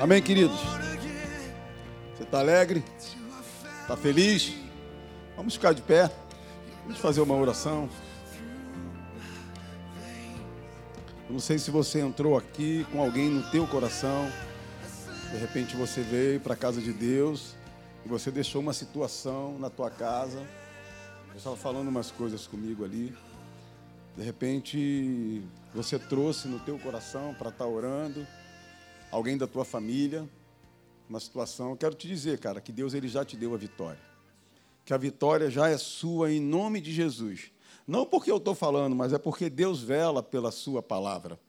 Amém, queridos? Você está alegre? Está feliz? Vamos ficar de pé. Vamos fazer uma oração. Eu não sei se você entrou aqui com alguém no teu coração. De repente você veio para a casa de Deus e você deixou uma situação na tua casa. Eu estava falando umas coisas comigo ali. De repente você trouxe no teu coração para estar tá orando alguém da tua família, uma situação. Eu quero te dizer, cara, que Deus ele já te deu a vitória. Que a vitória já é sua em nome de Jesus. Não porque eu estou falando, mas é porque Deus vela pela Sua palavra.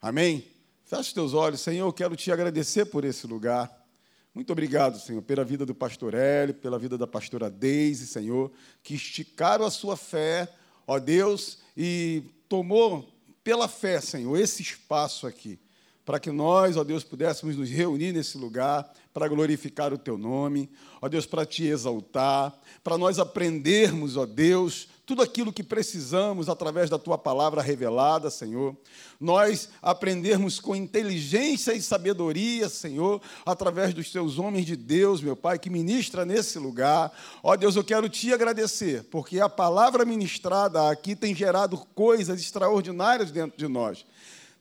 Amém? Feche os teus olhos, Senhor, eu quero te agradecer por esse lugar. Muito obrigado, Senhor, pela vida do pastor Hélio, pela vida da pastora Deise, Senhor, que esticaram a sua fé, ó Deus, e tomou pela fé, Senhor, esse espaço aqui, para que nós, ó Deus, pudéssemos nos reunir nesse lugar para glorificar o teu nome, ó Deus, para te exaltar, para nós aprendermos, ó Deus, tudo aquilo que precisamos através da tua palavra revelada, Senhor. Nós aprendermos com inteligência e sabedoria, Senhor, através dos teus homens de Deus, meu Pai, que ministra nesse lugar. Ó Deus, eu quero te agradecer, porque a palavra ministrada aqui tem gerado coisas extraordinárias dentro de nós.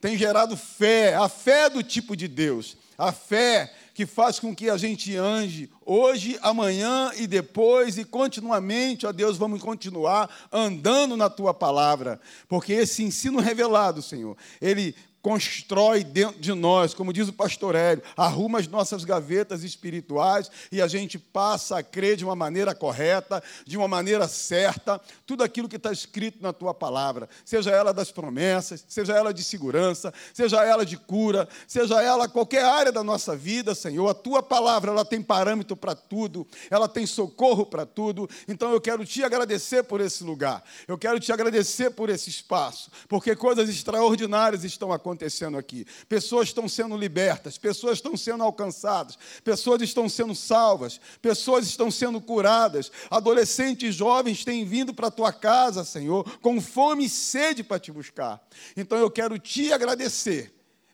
Tem gerado fé, a fé do tipo de Deus, a fé que faz com que a gente ande hoje, amanhã e depois e continuamente, ó Deus, vamos continuar andando na tua palavra, porque esse ensino revelado, Senhor, ele constrói dentro de nós, como diz o pastor Hélio, arruma as nossas gavetas espirituais e a gente passa a crer de uma maneira correta, de uma maneira certa, tudo aquilo que está escrito na tua palavra, seja ela das promessas, seja ela de segurança, seja ela de cura, seja ela qualquer área da nossa vida, Senhor, a tua palavra ela tem parâmetro para tudo, ela tem socorro para tudo, então eu quero te agradecer por esse lugar, eu quero te agradecer por esse espaço, porque coisas extraordinárias estão acontecendo acontecendo aqui. Pessoas estão sendo libertas, pessoas estão sendo alcançadas, pessoas estão sendo salvas, pessoas estão sendo curadas. Adolescentes jovens têm vindo para a tua casa, Senhor, com fome e sede para te buscar. Então eu quero te agradecer.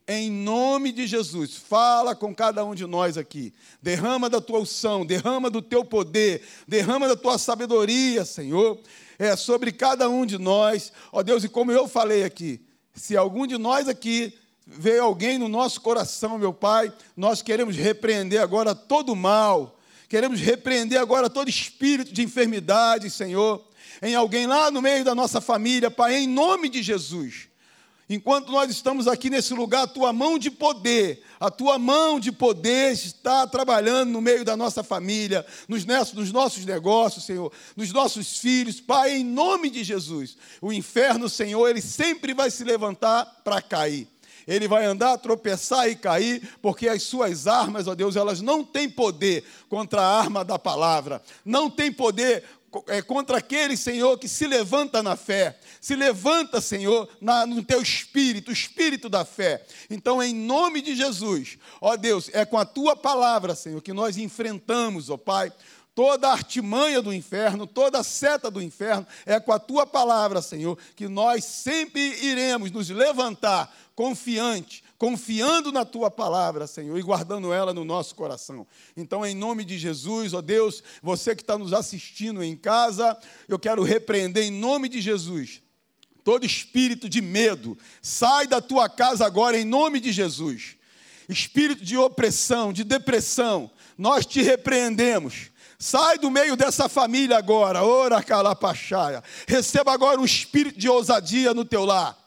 Em nome de Jesus, fala com cada um de nós aqui. Derrama da tua unção, derrama do teu poder, derrama da tua sabedoria, Senhor, é sobre cada um de nós. Ó Deus, e como eu falei aqui, se algum de nós aqui veio alguém no nosso coração, meu Pai, nós queremos repreender agora todo mal, queremos repreender agora todo espírito de enfermidade, Senhor, em alguém lá no meio da nossa família, Pai, em nome de Jesus. Enquanto nós estamos aqui nesse lugar, a tua mão de poder, a tua mão de poder está trabalhando no meio da nossa família, nos, nos nossos negócios, Senhor, nos nossos filhos, Pai, em nome de Jesus. O inferno, Senhor, ele sempre vai se levantar para cair. Ele vai andar, tropeçar e cair, porque as suas armas, ó Deus, elas não têm poder contra a arma da palavra, não têm poder é, contra aquele, Senhor, que se levanta na fé, se levanta, Senhor, na, no teu espírito, o espírito da fé. Então, em nome de Jesus, ó Deus, é com a tua palavra, Senhor, que nós enfrentamos, ó Pai, toda a artimanha do inferno, toda a seta do inferno, é com a tua palavra, Senhor, que nós sempre iremos nos levantar confiante, confiando na tua palavra, Senhor, e guardando ela no nosso coração. Então, em nome de Jesus, ó Deus, você que está nos assistindo em casa, eu quero repreender em nome de Jesus todo espírito de medo, sai da tua casa agora em nome de Jesus. Espírito de opressão, de depressão, nós te repreendemos. Sai do meio dessa família agora, ora calapachaia. Receba agora um espírito de ousadia no teu lar.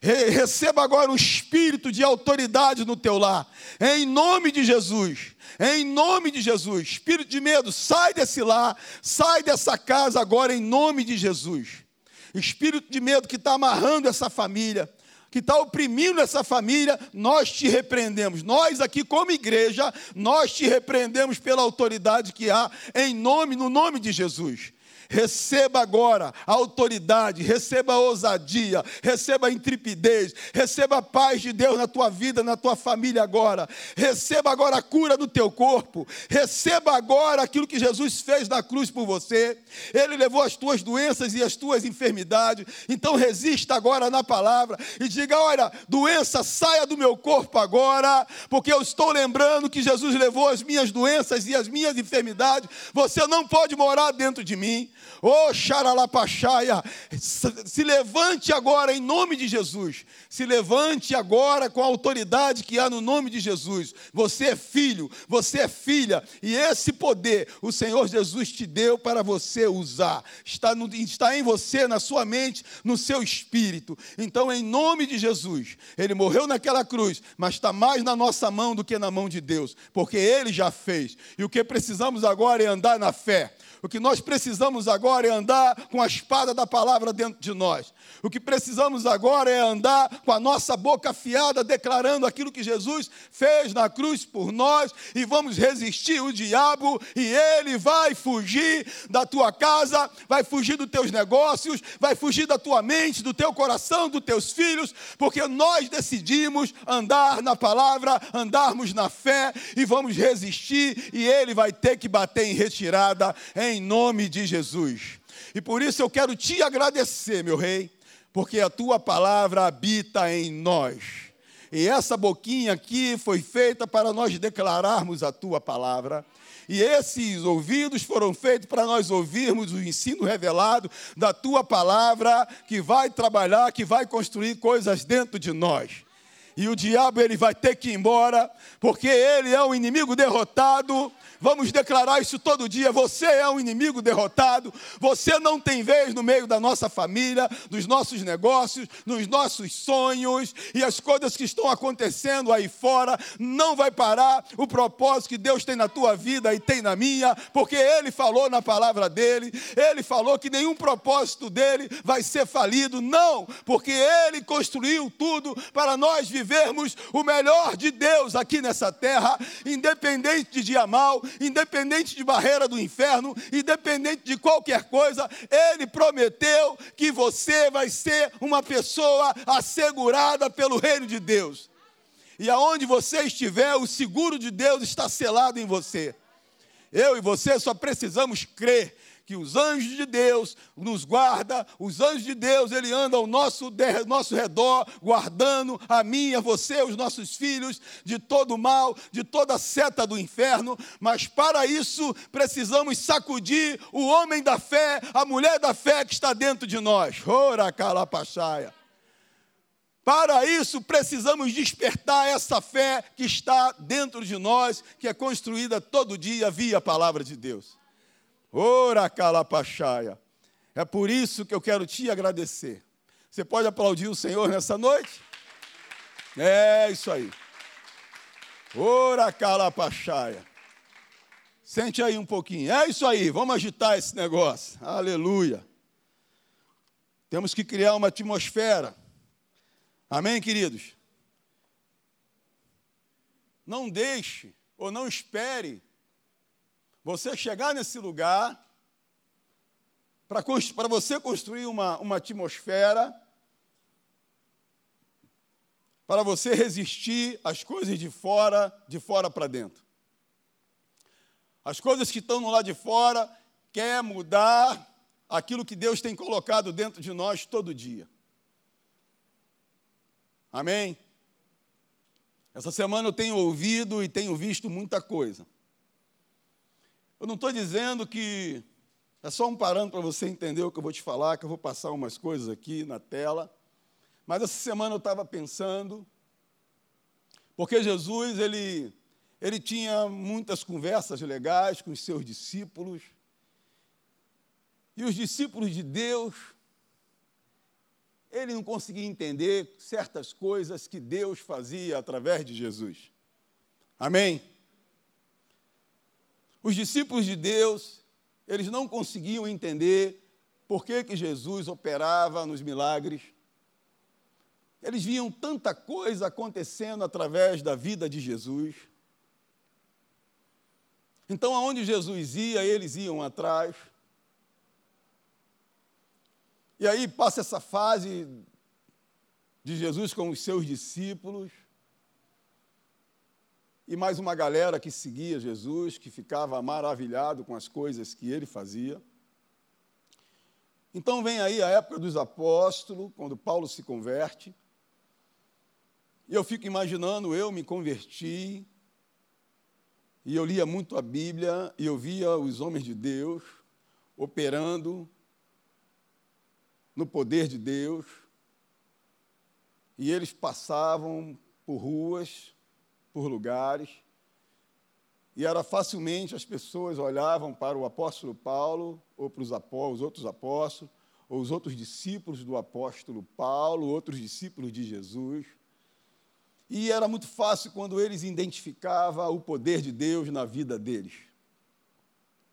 Receba agora um espírito de autoridade no teu lar, em nome de Jesus. Em nome de Jesus, espírito de medo, sai desse lar, sai dessa casa agora, em nome de Jesus. Espírito de medo que está amarrando essa família, que está oprimindo essa família, nós te repreendemos. Nós aqui, como igreja, nós te repreendemos pela autoridade que há, em nome, no nome de Jesus. Receba agora a autoridade, receba a ousadia, receba a intrepidez, receba a paz de Deus na tua vida, na tua família agora. Receba agora a cura do teu corpo, receba agora aquilo que Jesus fez na cruz por você. Ele levou as tuas doenças e as tuas enfermidades. Então resista agora na palavra e diga: olha, doença, saia do meu corpo agora, porque eu estou lembrando que Jesus levou as minhas doenças e as minhas enfermidades. Você não pode morar dentro de mim. Oh, xaralapachaia, se levante agora em nome de Jesus. Se levante agora com a autoridade que há no nome de Jesus. Você é filho, você é filha, e esse poder o Senhor Jesus te deu para você usar. Está, no, está em você, na sua mente, no seu espírito. Então, em nome de Jesus, ele morreu naquela cruz, mas está mais na nossa mão do que na mão de Deus, porque ele já fez. E o que precisamos agora é andar na fé. O que nós precisamos agora é andar com a espada da palavra dentro de nós. O que precisamos agora é andar com a nossa boca afiada, declarando aquilo que Jesus fez na cruz por nós, e vamos resistir o diabo, e ele vai fugir da tua casa, vai fugir dos teus negócios, vai fugir da tua mente, do teu coração, dos teus filhos, porque nós decidimos andar na palavra, andarmos na fé, e vamos resistir, e ele vai ter que bater em retirada, nome de Jesus. E por isso eu quero te agradecer, meu rei porque a tua palavra habita em nós. E essa boquinha aqui foi feita para nós declararmos a tua palavra. E esses ouvidos foram feitos para nós ouvirmos o ensino revelado da tua palavra, que vai trabalhar, que vai construir coisas dentro de nós. E o diabo ele vai ter que ir embora, porque ele é o inimigo derrotado, Vamos declarar isso todo dia. Você é um inimigo derrotado. Você não tem vez no meio da nossa família, dos nossos negócios, nos nossos sonhos e as coisas que estão acontecendo aí fora. Não vai parar o propósito que Deus tem na tua vida e tem na minha, porque Ele falou na palavra dele. Ele falou que nenhum propósito dele vai ser falido. Não, porque Ele construiu tudo para nós vivermos o melhor de Deus aqui nessa terra, independente de dia mal, independente de barreira do inferno, independente de qualquer coisa, Ele prometeu que você vai ser uma pessoa assegurada pelo reino de Deus. E aonde você estiver, o seguro de Deus está selado em você. Eu e você só precisamos crer que os anjos de Deus nos guarda, os anjos de Deus, ele anda ao nosso, nosso redor, guardando a mim, a você, os nossos filhos, de todo mal, de toda seta do inferno, mas para isso precisamos sacudir o homem da fé, a mulher da fé que está dentro de nós. Ora, calapachaia. Para isso, precisamos despertar essa fé que está dentro de nós, que é construída todo dia via a palavra de Deus. Ora calapachaia. É por isso que eu quero te agradecer. Você pode aplaudir o Senhor nessa noite? É isso aí. Ora calapachaia. Sente aí um pouquinho. É isso aí, vamos agitar esse negócio. Aleluia. Temos que criar uma atmosfera. Amém, queridos? Não deixe ou não espere você chegar nesse lugar, para você construir uma, uma atmosfera, para você resistir às coisas de fora, de fora para dentro. As coisas que estão no lado de fora quer mudar aquilo que Deus tem colocado dentro de nós todo dia. Amém? Essa semana eu tenho ouvido e tenho visto muita coisa. Eu não estou dizendo que é só um parâmetro para você entender o que eu vou te falar, que eu vou passar umas coisas aqui na tela. Mas essa semana eu estava pensando, porque Jesus, ele, ele tinha muitas conversas legais com os seus discípulos. E os discípulos de Deus, ele não conseguia entender certas coisas que Deus fazia através de Jesus. Amém? Os discípulos de Deus, eles não conseguiam entender por que, que Jesus operava nos milagres. Eles viam tanta coisa acontecendo através da vida de Jesus. Então, aonde Jesus ia, eles iam atrás. E aí passa essa fase de Jesus com os seus discípulos. E mais uma galera que seguia Jesus, que ficava maravilhado com as coisas que ele fazia. Então vem aí a época dos apóstolos, quando Paulo se converte. E eu fico imaginando, eu me converti, e eu lia muito a Bíblia, e eu via os homens de Deus operando no poder de Deus, e eles passavam por ruas, por lugares, e era facilmente as pessoas olhavam para o apóstolo Paulo, ou para os, apóstolos, os outros apóstolos, ou os outros discípulos do apóstolo Paulo, outros discípulos de Jesus, e era muito fácil quando eles identificavam o poder de Deus na vida deles.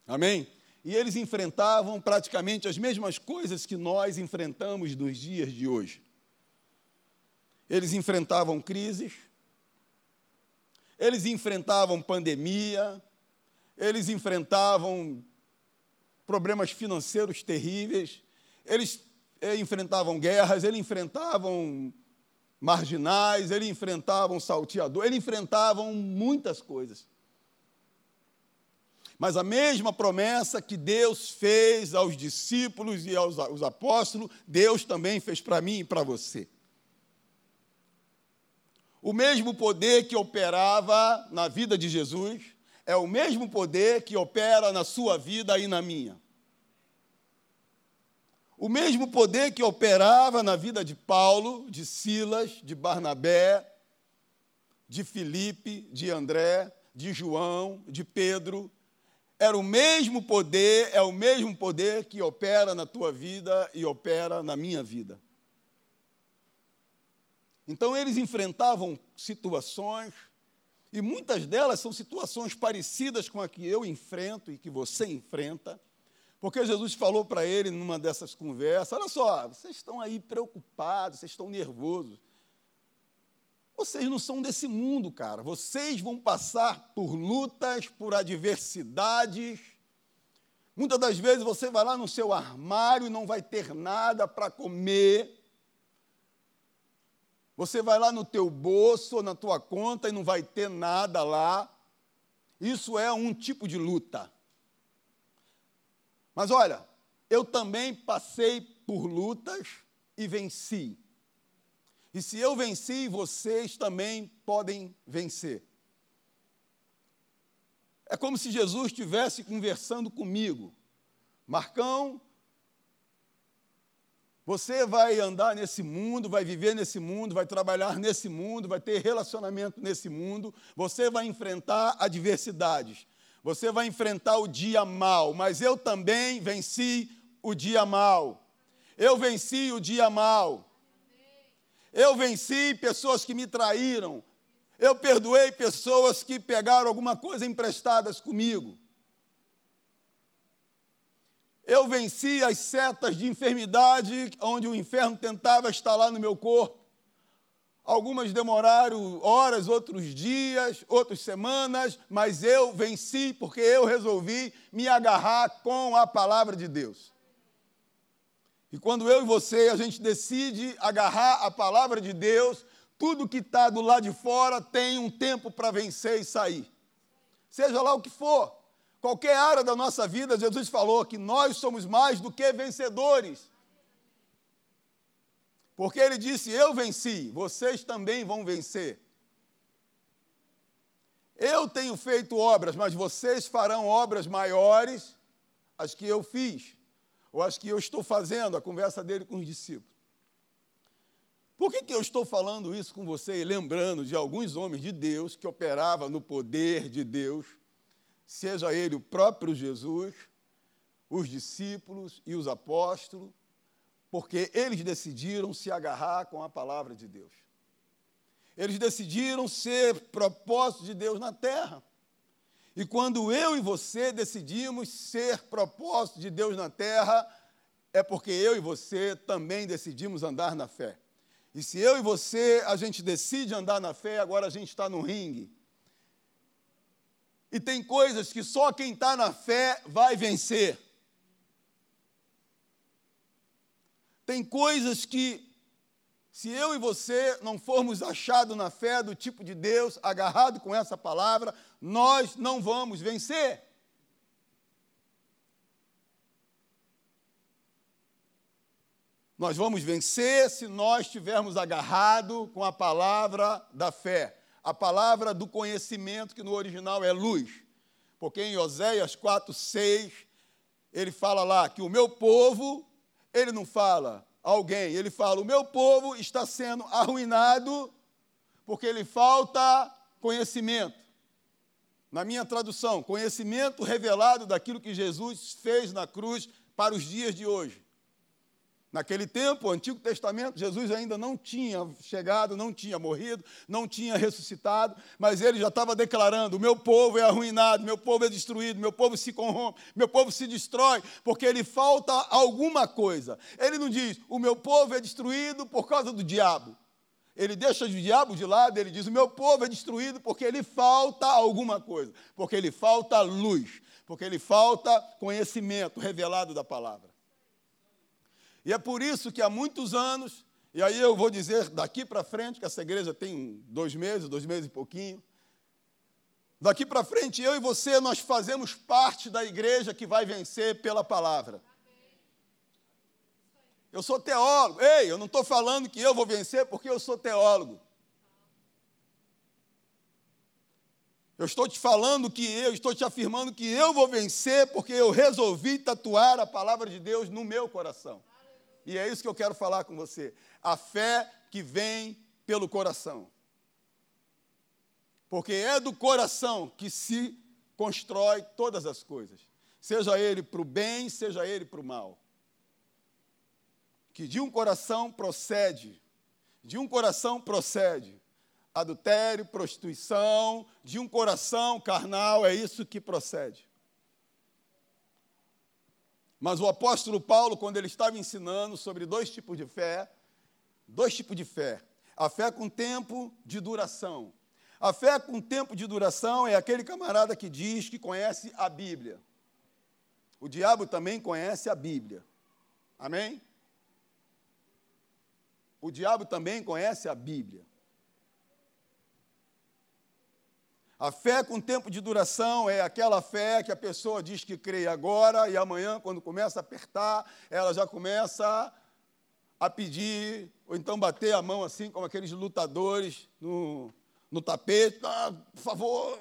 Amém? E eles enfrentavam praticamente as mesmas coisas que nós enfrentamos nos dias de hoje. Eles enfrentavam crises, eles enfrentavam pandemia, eles enfrentavam problemas financeiros terríveis, eles eh, enfrentavam guerras, eles enfrentavam marginais, ele enfrentava um salteador, ele enfrentava muitas coisas. Mas a mesma promessa que Deus fez aos discípulos e aos apóstolos, Deus também fez para mim e para você. O mesmo poder que operava na vida de Jesus é o mesmo poder que opera na sua vida e na minha. O mesmo poder que operava na vida de Paulo, de Silas, de Barnabé, de Filipe, de André, de João, de Pedro, era o mesmo poder, é o mesmo poder que opera na tua vida e opera na minha vida. Então eles enfrentavam situações, e muitas delas são situações parecidas com a que eu enfrento e que você enfrenta. Porque Jesus falou para ele numa dessas conversas: olha só, vocês estão aí preocupados, vocês estão nervosos. Vocês não são desse mundo, cara. Vocês vão passar por lutas, por adversidades. Muitas das vezes você vai lá no seu armário e não vai ter nada para comer. Você vai lá no teu bolso ou na tua conta e não vai ter nada lá. Isso é um tipo de luta. Mas olha, eu também passei por lutas e venci. E se eu venci, vocês também podem vencer. É como se Jesus estivesse conversando comigo. Marcão, você vai andar nesse mundo, vai viver nesse mundo, vai trabalhar nesse mundo, vai ter relacionamento nesse mundo, você vai enfrentar adversidades. Você vai enfrentar o dia mal, mas eu também venci o dia mal. Eu venci o dia mal. Eu venci pessoas que me traíram. Eu perdoei pessoas que pegaram alguma coisa emprestadas comigo. Eu venci as setas de enfermidade onde o inferno tentava instalar no meu corpo. Algumas demoraram horas, outros dias, outras semanas, mas eu venci porque eu resolvi me agarrar com a palavra de Deus. E quando eu e você a gente decide agarrar a palavra de Deus, tudo que está do lado de fora tem um tempo para vencer e sair. Seja lá o que for, qualquer área da nossa vida, Jesus falou que nós somos mais do que vencedores. Porque ele disse: Eu venci, vocês também vão vencer. Eu tenho feito obras, mas vocês farão obras maiores, as que eu fiz, ou as que eu estou fazendo, a conversa dele com os discípulos. Por que, que eu estou falando isso com você e lembrando de alguns homens de Deus que operavam no poder de Deus, seja ele o próprio Jesus, os discípulos e os apóstolos, porque eles decidiram se agarrar com a palavra de Deus. Eles decidiram ser propósito de Deus na terra. E quando eu e você decidimos ser propósito de Deus na terra, é porque eu e você também decidimos andar na fé. E se eu e você, a gente decide andar na fé, agora a gente está no ringue. E tem coisas que só quem está na fé vai vencer. Tem coisas que, se eu e você não formos achados na fé do tipo de Deus, agarrado com essa palavra, nós não vamos vencer. Nós vamos vencer se nós estivermos agarrado com a palavra da fé, a palavra do conhecimento, que no original é luz. Porque em Oséias 4, 6, ele fala lá que o meu povo, ele não fala alguém, ele fala: o meu povo está sendo arruinado porque lhe falta conhecimento. Na minha tradução, conhecimento revelado daquilo que Jesus fez na cruz para os dias de hoje. Naquele tempo, o Antigo Testamento, Jesus ainda não tinha chegado, não tinha morrido, não tinha ressuscitado, mas ele já estava declarando: meu povo é arruinado, meu povo é destruído, meu povo se corrompe, meu povo se destrói, porque lhe falta alguma coisa. Ele não diz: o meu povo é destruído por causa do diabo. Ele deixa o diabo de lado, ele diz: o meu povo é destruído porque lhe falta alguma coisa, porque lhe falta luz, porque lhe falta conhecimento revelado da palavra. E é por isso que há muitos anos, e aí eu vou dizer daqui para frente, que essa igreja tem dois meses, dois meses e pouquinho. Daqui para frente, eu e você, nós fazemos parte da igreja que vai vencer pela palavra. Eu sou teólogo. Ei, eu não estou falando que eu vou vencer porque eu sou teólogo. Eu estou te falando que eu, estou te afirmando que eu vou vencer porque eu resolvi tatuar a palavra de Deus no meu coração. E é isso que eu quero falar com você. A fé que vem pelo coração. Porque é do coração que se constrói todas as coisas, seja ele para o bem, seja ele para o mal. Que de um coração procede, de um coração procede adultério, prostituição, de um coração carnal, é isso que procede. Mas o apóstolo Paulo, quando ele estava ensinando sobre dois tipos de fé, dois tipos de fé. A fé com tempo de duração. A fé com tempo de duração é aquele camarada que diz que conhece a Bíblia. O diabo também conhece a Bíblia. Amém? O diabo também conhece a Bíblia. A fé com tempo de duração é aquela fé que a pessoa diz que crê agora e amanhã, quando começa a apertar, ela já começa a pedir, ou então bater a mão assim, como aqueles lutadores no, no tapete. Ah, por favor,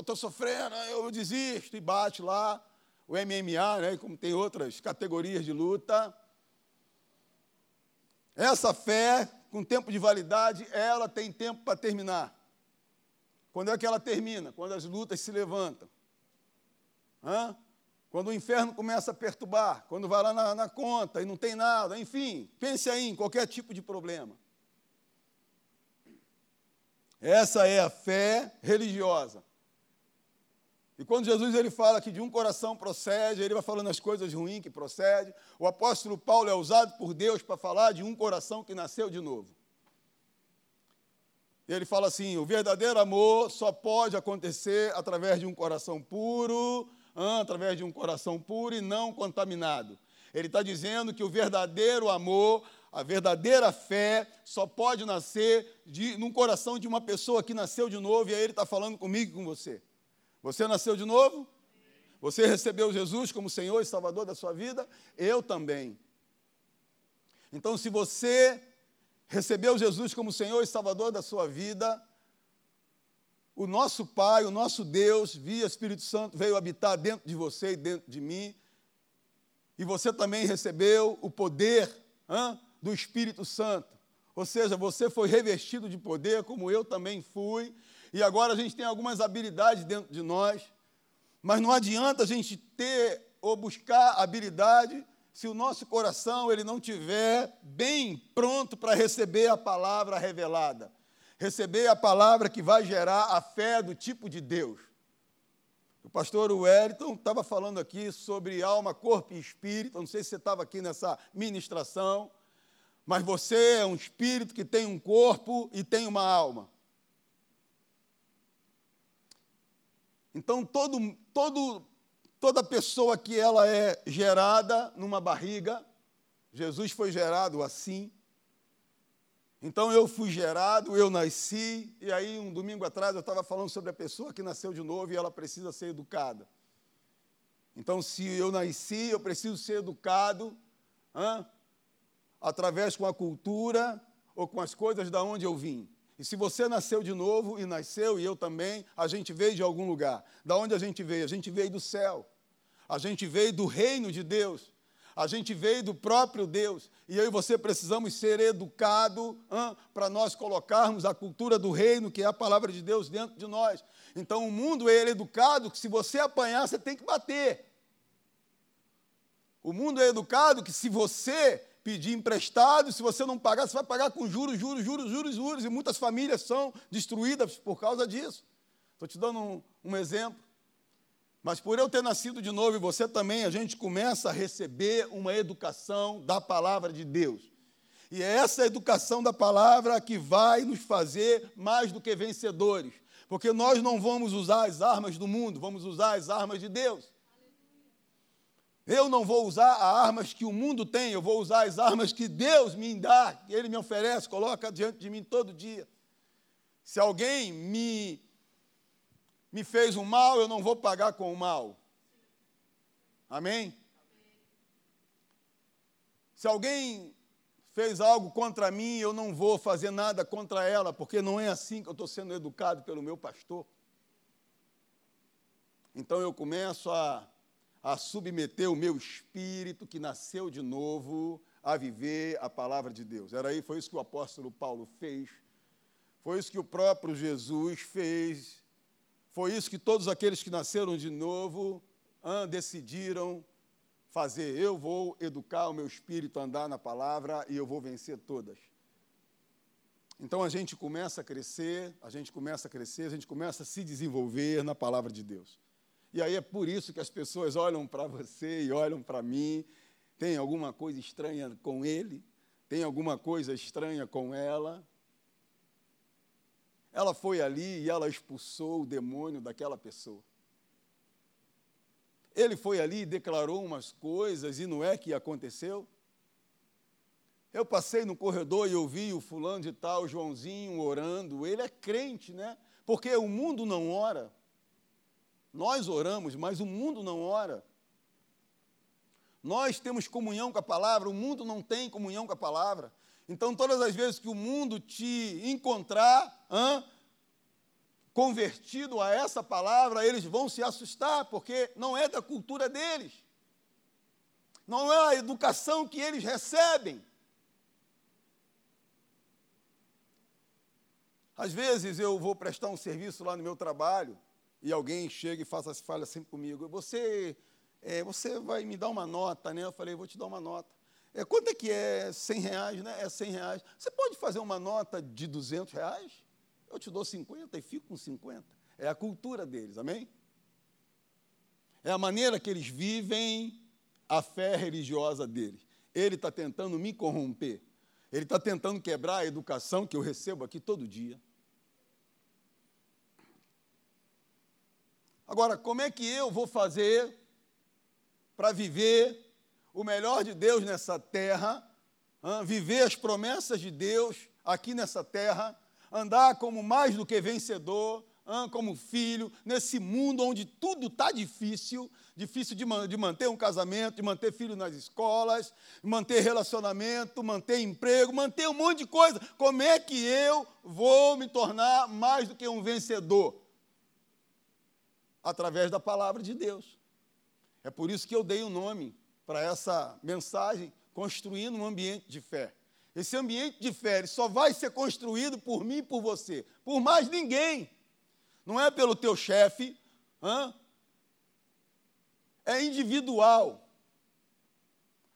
estou sofrendo, eu desisto, e bate lá. O MMA, né, como tem outras categorias de luta. Essa fé, com tempo de validade, ela tem tempo para terminar. Quando é que ela termina? Quando as lutas se levantam. Hã? Quando o inferno começa a perturbar, quando vai lá na, na conta e não tem nada, enfim, pense aí em qualquer tipo de problema. Essa é a fé religiosa. E quando Jesus ele fala que de um coração procede, ele vai falando as coisas ruins que procede. O apóstolo Paulo é usado por Deus para falar de um coração que nasceu de novo. Ele fala assim: o verdadeiro amor só pode acontecer através de um coração puro, através de um coração puro e não contaminado. Ele está dizendo que o verdadeiro amor, a verdadeira fé, só pode nascer de, num coração de uma pessoa que nasceu de novo, e aí ele está falando comigo e com você. Você nasceu de novo? Você recebeu Jesus como Senhor e Salvador da sua vida? Eu também. Então, se você recebeu Jesus como Senhor e Salvador da sua vida, o nosso Pai, o nosso Deus, via Espírito Santo, veio habitar dentro de você e dentro de mim. E você também recebeu o poder hein, do Espírito Santo. Ou seja, você foi revestido de poder, como eu também fui. E agora a gente tem algumas habilidades dentro de nós. Mas não adianta a gente ter ou buscar habilidade se o nosso coração ele não tiver bem pronto para receber a palavra revelada, receber a palavra que vai gerar a fé do tipo de Deus. O pastor Wellington estava falando aqui sobre alma, corpo e espírito. Não sei se você estava aqui nessa ministração, mas você é um espírito que tem um corpo e tem uma alma. Então, todo, todo Toda pessoa que ela é gerada numa barriga, Jesus foi gerado assim. Então eu fui gerado, eu nasci, e aí um domingo atrás eu estava falando sobre a pessoa que nasceu de novo e ela precisa ser educada. Então, se eu nasci, eu preciso ser educado hã? através com a cultura ou com as coisas da onde eu vim. E se você nasceu de novo e nasceu, e eu também, a gente veio de algum lugar. Da onde a gente veio? A gente veio do céu. A gente veio do reino de Deus. A gente veio do próprio Deus. E eu e você precisamos ser educados para nós colocarmos a cultura do reino, que é a palavra de Deus, dentro de nós. Então o mundo é educado que se você apanhar, você tem que bater. O mundo é educado que se você pedir emprestado, se você não pagar, você vai pagar com juros, juros, juros, juros, juros. E muitas famílias são destruídas por causa disso. Estou te dando um, um exemplo. Mas por eu ter nascido de novo e você também, a gente começa a receber uma educação da palavra de Deus. E é essa educação da palavra que vai nos fazer mais do que vencedores. Porque nós não vamos usar as armas do mundo, vamos usar as armas de Deus. Eu não vou usar as armas que o mundo tem, eu vou usar as armas que Deus me dá, que Ele me oferece, coloca diante de mim todo dia. Se alguém me me fez um mal, eu não vou pagar com o mal. Amém? Se alguém fez algo contra mim, eu não vou fazer nada contra ela, porque não é assim que eu estou sendo educado pelo meu pastor. Então eu começo a, a submeter o meu espírito que nasceu de novo a viver a palavra de Deus. Era aí, foi isso que o apóstolo Paulo fez, foi isso que o próprio Jesus fez foi isso que todos aqueles que nasceram de novo ah, decidiram fazer. Eu vou educar o meu espírito a andar na palavra e eu vou vencer todas. Então a gente começa a crescer, a gente começa a crescer, a gente começa a se desenvolver na palavra de Deus. E aí é por isso que as pessoas olham para você e olham para mim. Tem alguma coisa estranha com ele? Tem alguma coisa estranha com ela? Ela foi ali e ela expulsou o demônio daquela pessoa. Ele foi ali e declarou umas coisas e não é que aconteceu? Eu passei no corredor e ouvi o fulano de tal, Joãozinho, orando. Ele é crente, né? Porque o mundo não ora. Nós oramos, mas o mundo não ora. Nós temos comunhão com a palavra, o mundo não tem comunhão com a palavra. Então, todas as vezes que o mundo te encontrar convertido a essa palavra, eles vão se assustar, porque não é da cultura deles, não é a educação que eles recebem. Às vezes eu vou prestar um serviço lá no meu trabalho e alguém chega e faz, fala sempre comigo: Você, é, você vai me dar uma nota, né? Eu falei: Vou te dar uma nota. É, quanto é que é 100 reais, né? É 100 reais. Você pode fazer uma nota de 200 reais? Eu te dou 50 e fico com 50. É a cultura deles, amém? É a maneira que eles vivem a fé religiosa deles. Ele está tentando me corromper. Ele está tentando quebrar a educação que eu recebo aqui todo dia. Agora, como é que eu vou fazer para viver o melhor de Deus nessa terra, viver as promessas de Deus aqui nessa terra, andar como mais do que vencedor, como filho, nesse mundo onde tudo está difícil difícil de, de, manter um casamento, de manter filho nas escolas, manter relacionamento, manter emprego, manter um monte de coisa. Como é que eu vou me tornar mais do que um vencedor? Através da palavra de Deus. É por isso que eu dei o um nome para essa mensagem, construindo um ambiente de fé. Esse ambiente de fé só vai ser construído por mim e por você, por mais ninguém. Não é pelo teu chefe, é individual.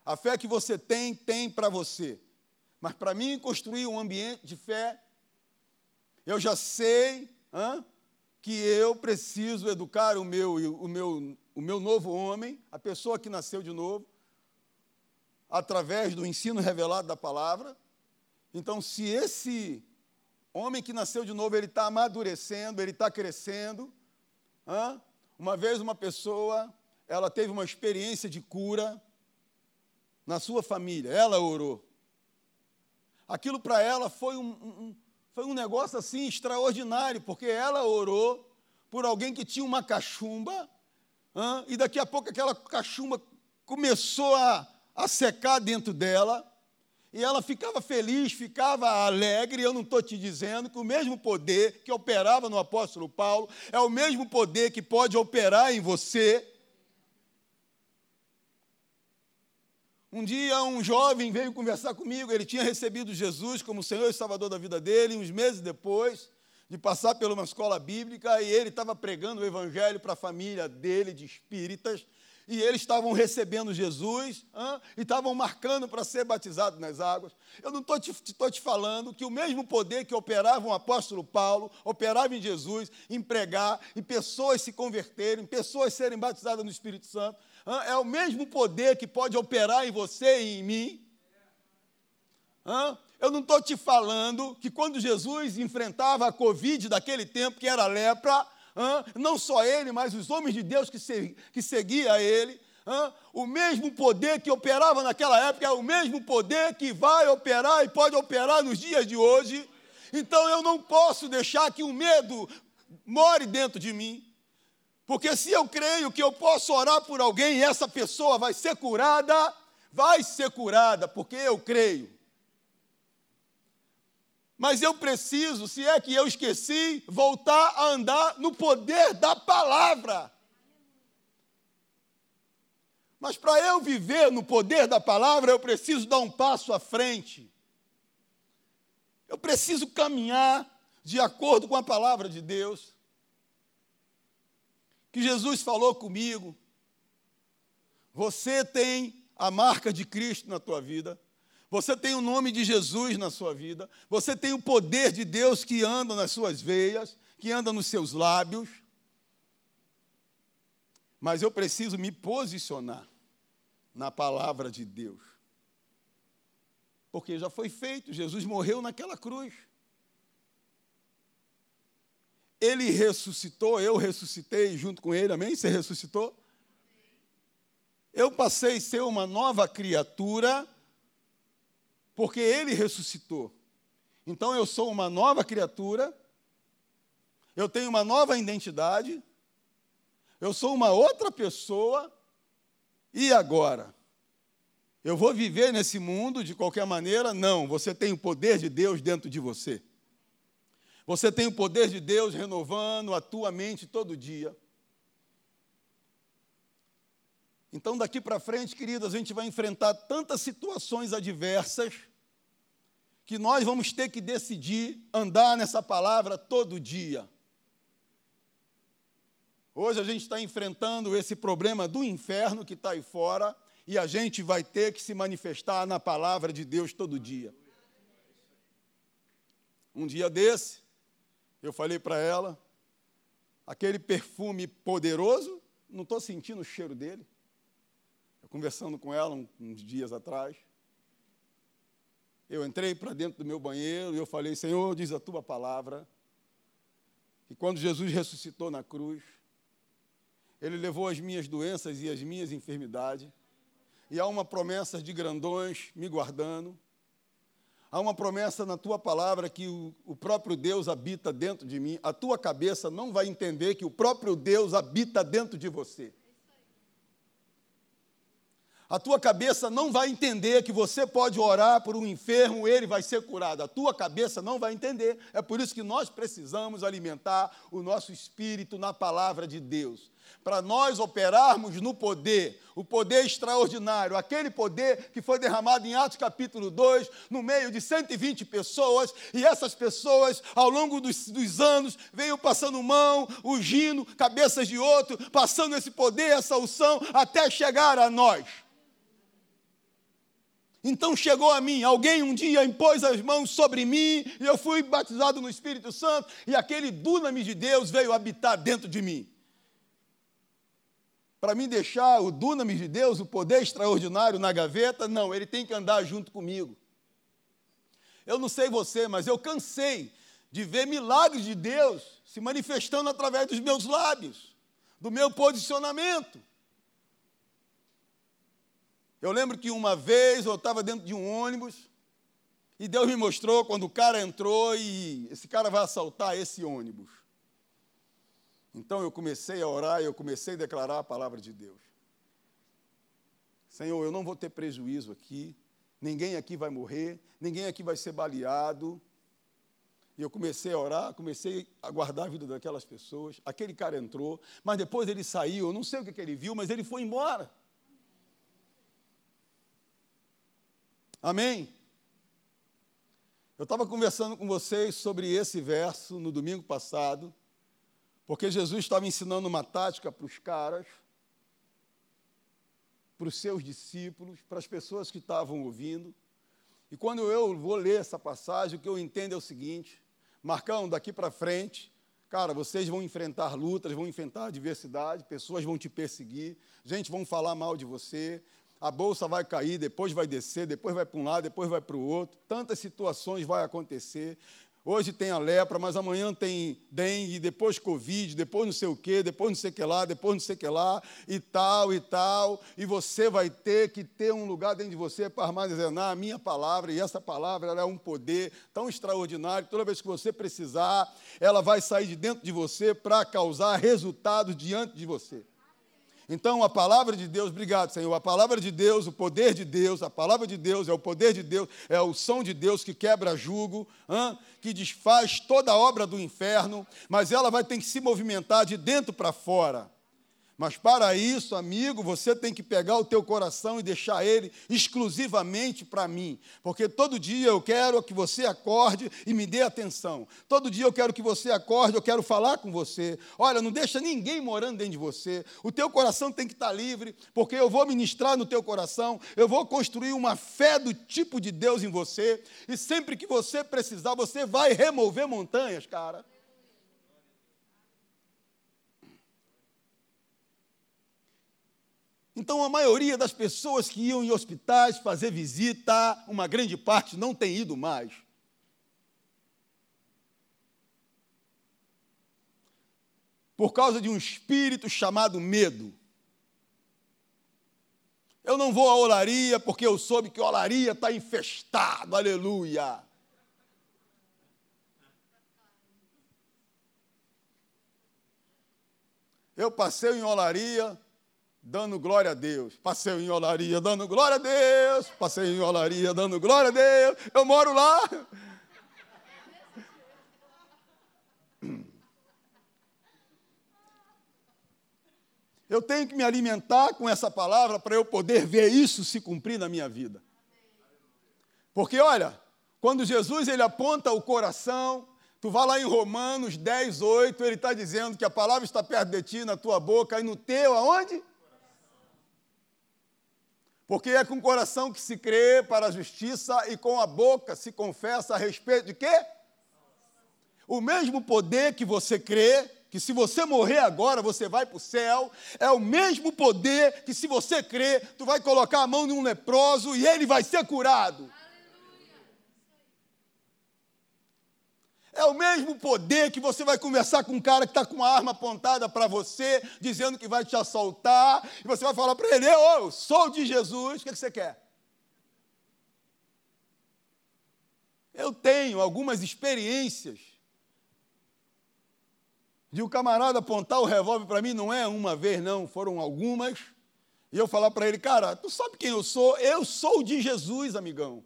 A fé que você tem, tem para você. Mas para mim construir um ambiente de fé, eu já sei que eu preciso educar o meu, o meu o meu novo homem, a pessoa que nasceu de novo, através do ensino revelado da palavra. Então, se esse homem que nasceu de novo, ele está amadurecendo, ele está crescendo. Uma vez uma pessoa, ela teve uma experiência de cura, na sua família. Ela orou. Aquilo para ela foi um, foi um negócio assim extraordinário, porque ela orou por alguém que tinha uma cachumba, hein, e daqui a pouco aquela cachumba começou a, a secar dentro dela, e ela ficava feliz, ficava alegre. Eu não estou te dizendo que o mesmo poder que operava no apóstolo Paulo é o mesmo poder que pode operar em você. Um dia, um jovem veio conversar comigo. Ele tinha recebido Jesus como Senhor e Salvador da vida dele. Uns meses depois de passar por uma escola bíblica, e ele estava pregando o evangelho para a família dele, de espíritas e eles estavam recebendo Jesus hein, e estavam marcando para ser batizado nas águas. Eu não estou te, te, falando que o mesmo poder que operava o apóstolo Paulo, operava em Jesus, em pregar, e pessoas se converterem, pessoas serem batizadas no Espírito Santo, hein, é o mesmo poder que pode operar em você e em mim. Hein? Eu não estou te falando que quando Jesus enfrentava a Covid daquele tempo, que era lepra, não só ele, mas os homens de Deus que, se, que seguiam ele, o mesmo poder que operava naquela época é o mesmo poder que vai operar e pode operar nos dias de hoje. Então eu não posso deixar que o medo more dentro de mim. Porque se eu creio que eu posso orar por alguém e essa pessoa vai ser curada, vai ser curada, porque eu creio. Mas eu preciso, se é que eu esqueci, voltar a andar no poder da palavra. Mas para eu viver no poder da palavra, eu preciso dar um passo à frente. Eu preciso caminhar de acordo com a palavra de Deus. Que Jesus falou comigo. Você tem a marca de Cristo na tua vida. Você tem o nome de Jesus na sua vida. Você tem o poder de Deus que anda nas suas veias, que anda nos seus lábios. Mas eu preciso me posicionar na palavra de Deus. Porque já foi feito, Jesus morreu naquela cruz. Ele ressuscitou, eu ressuscitei junto com ele, amém? Você ressuscitou? Eu passei a ser uma nova criatura porque ele ressuscitou. Então eu sou uma nova criatura, eu tenho uma nova identidade, eu sou uma outra pessoa, e agora? Eu vou viver nesse mundo de qualquer maneira? Não, você tem o poder de Deus dentro de você. Você tem o poder de Deus renovando a tua mente todo dia. Então, daqui para frente, queridos, a gente vai enfrentar tantas situações adversas que nós vamos ter que decidir andar nessa palavra todo dia. Hoje a gente está enfrentando esse problema do inferno que está aí fora e a gente vai ter que se manifestar na palavra de Deus todo dia. Um dia desse, eu falei para ela, aquele perfume poderoso, não estou sentindo o cheiro dele. Eu conversando com ela uns dias atrás. Eu entrei para dentro do meu banheiro e eu falei: Senhor, diz a tua palavra. E quando Jesus ressuscitou na cruz, ele levou as minhas doenças e as minhas enfermidades. E há uma promessa de grandões me guardando. Há uma promessa na tua palavra que o, o, próprio Deus habita dentro de mim. A tua cabeça não vai entender que o próprio Deus habita dentro de você. A tua cabeça não vai entender que você pode orar por um enfermo, ele vai ser curado. A tua cabeça não vai entender. É por isso que nós precisamos alimentar o nosso espírito na palavra de Deus. Para nós operarmos no poder, o poder extraordinário, aquele poder que foi derramado em Atos capítulo 2, no meio de 120 pessoas, e essas pessoas, ao longo dos, dos anos, veio passando mão, ungindo cabeças de outro, passando esse poder, essa unção, até chegar a nós. Então chegou a mim, alguém um dia impôs as mãos sobre mim, e eu fui batizado no Espírito Santo, e aquele dunamis de Deus veio habitar dentro de mim. Para mim deixar o dunamis de Deus, o poder extraordinário na gaveta, não, ele tem que andar junto comigo. Eu não sei você, mas eu cansei de ver milagres de Deus se manifestando através dos meus lábios, do meu posicionamento. Eu lembro que uma vez eu estava dentro de um ônibus e Deus me mostrou quando o cara entrou e esse cara vai assaltar esse ônibus. Então eu comecei a orar e eu comecei a declarar a palavra de Deus. Senhor, eu não vou ter prejuízo aqui, ninguém aqui vai morrer, ninguém aqui vai ser baleado. E eu comecei a orar, comecei a guardar a vida daquelas pessoas. Aquele cara entrou, mas depois ele saiu, eu não sei o que, que ele viu, mas ele foi embora. Amém? Eu estava conversando com vocês sobre esse verso no domingo passado, porque Jesus estava ensinando uma tática para os caras, para os seus discípulos, para as pessoas que estavam ouvindo. E quando eu vou ler essa passagem, o que eu entendo é o seguinte: Marcão, daqui para frente, cara, vocês vão enfrentar lutas, vão enfrentar adversidade, pessoas vão te perseguir, gente vão falar mal de você, a bolsa vai cair, depois vai descer, depois vai para um lado, depois vai para o outro. Tantas situações vai acontecer. Hoje tem a lepra, mas amanhã tem dengue, depois Covid, depois não sei o quê, depois não sei o que lá, depois não sei o que lá, e tal, e tal. E você vai ter que ter um lugar dentro de você para armazenar a minha palavra, e essa palavra é um poder tão extraordinário, toda vez que você precisar, ela vai sair de dentro de você para causar resultados diante de você. Então, a palavra de Deus, obrigado, Senhor. A palavra de Deus, o poder de Deus, a palavra de Deus é o poder de Deus, é o som de Deus que quebra jugo, hein? que desfaz toda a obra do inferno, mas ela vai ter que se movimentar de dentro para fora. Mas para isso, amigo, você tem que pegar o teu coração e deixar ele exclusivamente para mim. Porque todo dia eu quero que você acorde e me dê atenção. Todo dia eu quero que você acorde, eu quero falar com você. Olha, não deixa ninguém morando dentro de você. O teu coração tem que estar livre, porque eu vou ministrar no teu coração, eu vou construir uma fé do tipo de Deus em você, e sempre que você precisar, você vai remover montanhas, cara. Então, a maioria das pessoas que iam em hospitais fazer visita, uma grande parte não tem ido mais. Por causa de um espírito chamado medo. Eu não vou à olaria porque eu soube que a olaria está infestado, aleluia. Eu passei em olaria, dando glória a Deus. Passei em olaria, dando glória a Deus. Passei em olaria, dando glória a Deus. Eu moro lá. Eu tenho que me alimentar com essa palavra para eu poder ver isso se cumprir na minha vida. Porque olha, quando Jesus ele aponta o coração, tu vai lá em Romanos 10, 8, ele está dizendo que a palavra está perto de ti, na tua boca e no teu, aonde? Porque é com o coração que se crê para a justiça e com a boca se confessa a respeito de quê? O mesmo poder que você crê, que se você morrer agora você vai para o céu, é o mesmo poder que se você crê, tu vai colocar a mão num leproso e ele vai ser curado. É o mesmo poder que você vai conversar com um cara que está com uma arma apontada para você, dizendo que vai te assaltar, e você vai falar para ele: Eu sou de Jesus, o que, que você quer? Eu tenho algumas experiências de um camarada apontar o revólver para mim, não é uma vez, não, foram algumas, e eu falar para ele: Cara, tu sabe quem eu sou? Eu sou de Jesus, amigão.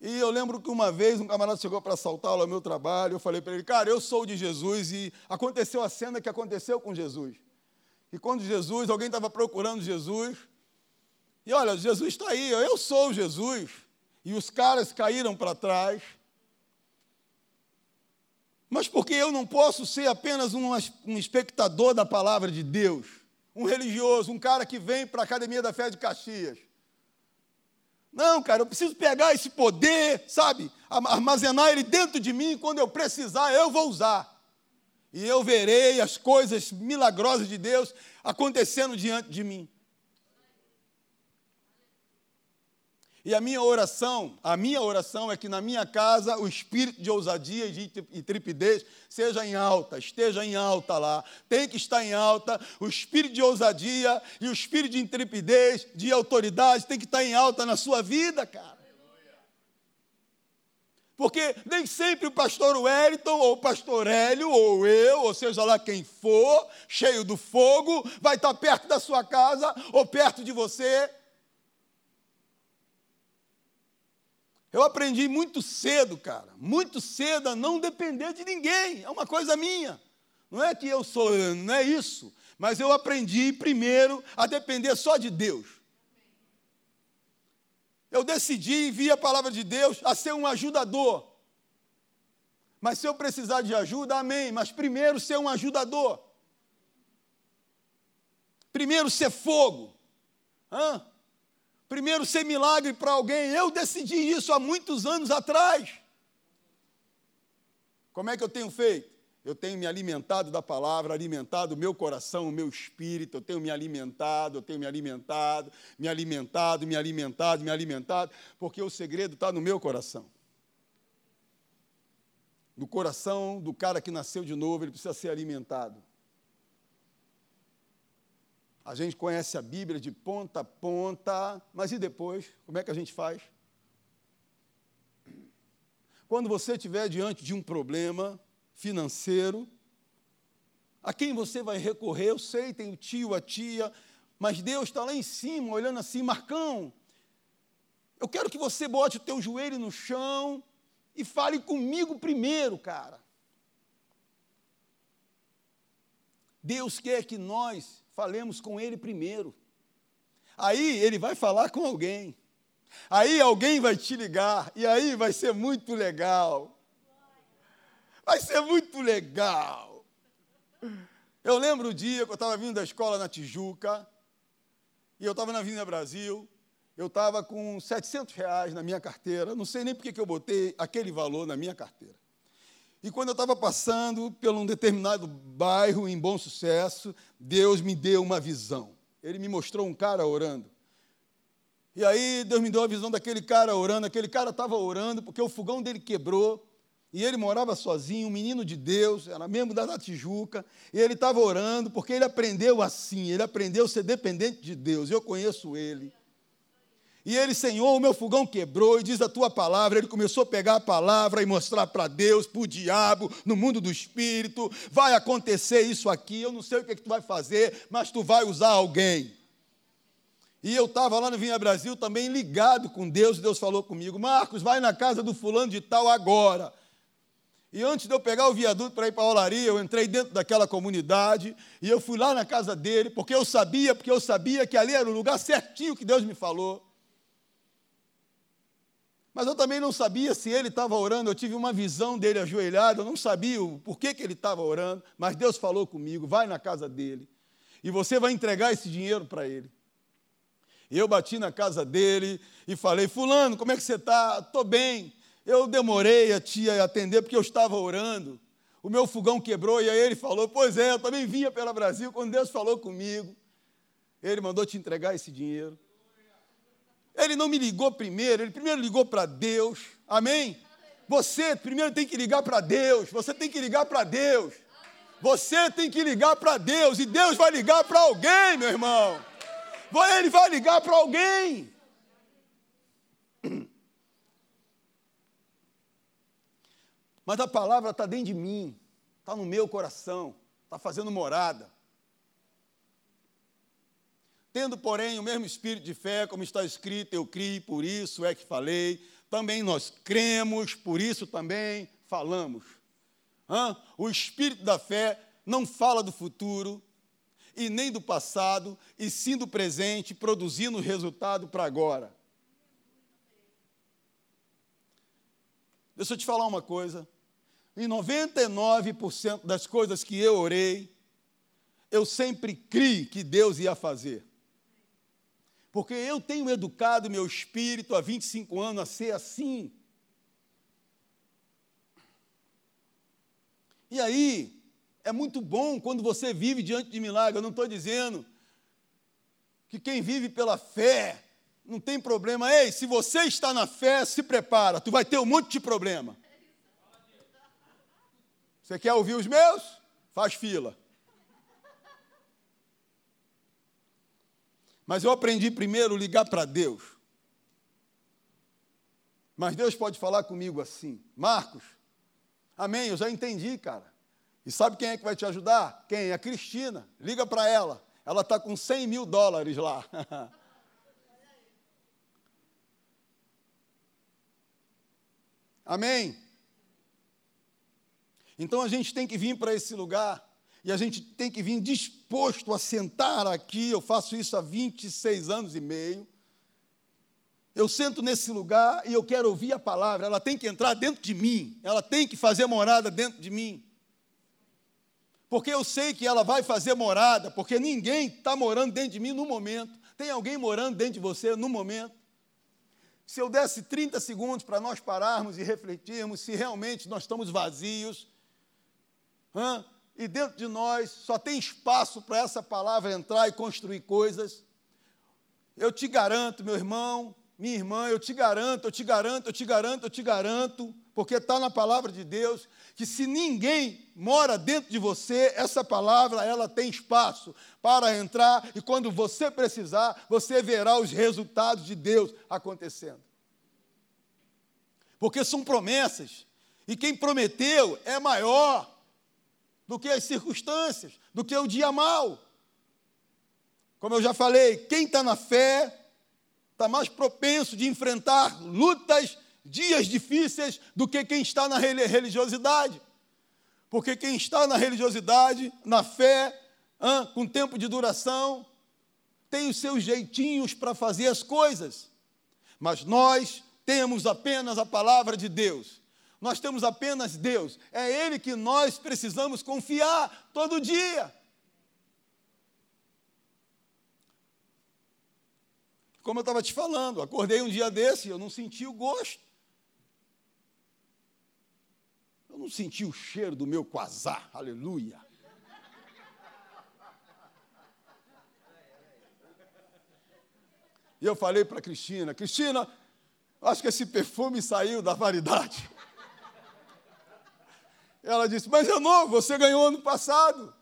E eu lembro que uma vez um camarada chegou para assaltá-lo ao meu trabalho. Eu falei para ele, cara, eu sou de Jesus. E aconteceu a cena que aconteceu com Jesus. E quando Jesus, alguém estava procurando Jesus. E olha, Jesus está aí, eu sou Jesus. E os caras caíram para trás. Mas porque eu não posso ser apenas um, um espectador da palavra de Deus, um religioso, um cara que vem para a Academia da Fé de Caxias. Não, cara, eu preciso pegar esse poder, sabe? Armazenar ele dentro de mim, quando eu precisar, eu vou usar. E eu verei as coisas milagrosas de Deus acontecendo diante de mim. E a minha oração, a minha oração é que na minha casa o espírito de ousadia e de intrepidez seja em alta, esteja em alta lá. Tem que estar em alta. O espírito de ousadia e o espírito de intrepidez, de autoridade, tem que estar em alta na sua vida, cara. Porque nem sempre o pastor Wellington, ou o pastor Hélio, ou eu, ou seja lá quem for, cheio do fogo, vai estar perto da sua casa ou perto de você Eu aprendi muito cedo, cara, muito cedo a não depender de ninguém. É uma coisa minha. Não é que eu sou, não é isso. Mas eu aprendi primeiro a depender só de Deus. Eu decidi, vi a palavra de Deus, a ser um ajudador. Mas se eu precisar de ajuda, amém. Mas primeiro ser um ajudador. Primeiro ser fogo. Hã? Primeiro ser milagre para alguém. Eu decidi isso há muitos anos atrás. Como é que eu tenho feito? Eu tenho me alimentado da palavra, alimentado o meu coração, o meu espírito, eu tenho me alimentado, eu tenho me alimentado, me alimentado, me alimentado, me alimentado, porque o segredo está no meu coração. No coração do cara que nasceu de novo, ele precisa ser alimentado. A gente conhece a Bíblia de ponta a ponta, mas e depois? Como é que a gente faz? Quando você estiver diante de um problema financeiro, a quem você vai recorrer? Eu sei, tem o tio, a tia, mas Deus está lá em cima, olhando assim, Marcão, eu quero que você bote o teu joelho no chão e fale comigo primeiro, cara. Deus quer que nós falemos com ele primeiro. Aí ele vai falar com alguém. Aí alguém vai te ligar. E aí vai ser muito legal. Vai ser muito legal. Eu lembro o dia que eu estava vindo da escola na Tijuca. E eu estava na Vinda Brasil. Eu estava com 700 reais na minha carteira. Não sei nem por que eu botei aquele valor na minha carteira. E quando eu estava passando por um determinado bairro em bom sucesso, Deus me deu uma visão. Ele me mostrou um cara orando. E aí Deus me deu a visão daquele cara orando. Aquele cara estava orando porque o fogão dele quebrou. E ele morava sozinho, um menino de Deus, era membro da Tijuca, e ele estava orando porque ele aprendeu assim, ele aprendeu a ser dependente de Deus. Eu conheço ele. E ele, Senhor, o meu fogão quebrou, e diz a tua palavra. Ele começou a pegar a palavra e mostrar para Deus, para o diabo, no mundo do espírito: vai acontecer isso aqui. Eu não sei o que, é que tu vai fazer, mas tu vai usar alguém. E eu estava lá no Vinha Brasil também ligado com Deus, e Deus falou comigo: Marcos, vai na casa do fulano de tal agora. E antes de eu pegar o viaduto para ir para a olaria, eu entrei dentro daquela comunidade e eu fui lá na casa dele, porque eu sabia, porque eu sabia que ali era o lugar certinho que Deus me falou. Mas eu também não sabia se ele estava orando, eu tive uma visão dele ajoelhado, eu não sabia o porquê que ele estava orando, mas Deus falou comigo: vai na casa dele, e você vai entregar esse dinheiro para ele. Eu bati na casa dele e falei: Fulano, como é que você está? Estou bem. Eu demorei a te atender porque eu estava orando. O meu fogão quebrou e aí ele falou: Pois é, eu também vinha pela Brasil quando Deus falou comigo. Ele mandou te entregar esse dinheiro. Ele não me ligou primeiro, ele primeiro ligou para Deus. Amém? Você primeiro tem que ligar para Deus. Você tem que ligar para Deus. Você tem que ligar para Deus e Deus vai ligar para alguém, meu irmão. Ele vai ligar para alguém. Mas a palavra está dentro de mim, está no meu coração, está fazendo morada. Tendo, porém, o mesmo espírito de fé, como está escrito, eu criei, por isso é que falei. Também nós cremos, por isso também falamos. Hã? O espírito da fé não fala do futuro e nem do passado, e sim do presente, produzindo resultado para agora. Deixa eu te falar uma coisa. Em 99% das coisas que eu orei, eu sempre criei que Deus ia fazer porque eu tenho educado meu espírito há 25 anos a ser assim. E aí, é muito bom quando você vive diante de milagre. Eu não estou dizendo que quem vive pela fé Não tem problema. Ei, se você está na fé, se prepara. Tu vai ter um monte de problema. Você quer ouvir os meus? Faz fila. Mas eu aprendi primeiro ligar para Deus. Mas Deus pode falar comigo assim: Marcos, amém, eu já entendi, cara. E sabe quem é que vai te ajudar? Quem? A Cristina. Liga para ela. Ela está com 100 mil dólares lá. Amém? Então a gente tem que vir para esse lugar e a gente tem que vir disposto a sentar aqui. Eu faço isso há 26 anos e meio. Eu sento nesse lugar e eu quero ouvir a palavra. Ela tem que entrar dentro de mim, ela tem que fazer morada dentro de mim. Porque eu sei que ela vai fazer morada, porque ninguém está morando dentro de mim no momento. Tem alguém morando dentro de você no momento? Se eu desse 30 segundos para nós pararmos e refletirmos se realmente nós estamos vazios? E dentro de nós só tem espaço para essa palavra entrar e construir coisas, eu te garanto, meu irmão, minha irmã, eu te garanto, eu te garanto, eu te garanto, eu te garanto, porque está na palavra de Deus, que se ninguém mora dentro de você, essa palavra ela tem espaço para entrar e quando você precisar, você verá os resultados de Deus acontecendo. Porque são promessas, e quem prometeu é maior do que as circunstâncias, do que o dia mal. Como eu já falei, quem está na fé está mais propenso de enfrentar lutas, dias difíceis, do que quem está na religiosidade. Porque quem está na religiosidade, na fé, com tempo de duração, tem os seus jeitinhos para fazer as coisas. Mas nós temos apenas a palavra de Deus. Nós temos apenas Deus. É Ele que nós precisamos confiar todo dia. Como eu estava te falando, acordei um dia desse, eu não senti o gosto. Eu não senti o cheiro do meu quasar, aleluia. E eu falei para Cristina, Cristina, acho que esse perfume saiu da variedade. Ela disse, mas é novo, você ganhou ano passado.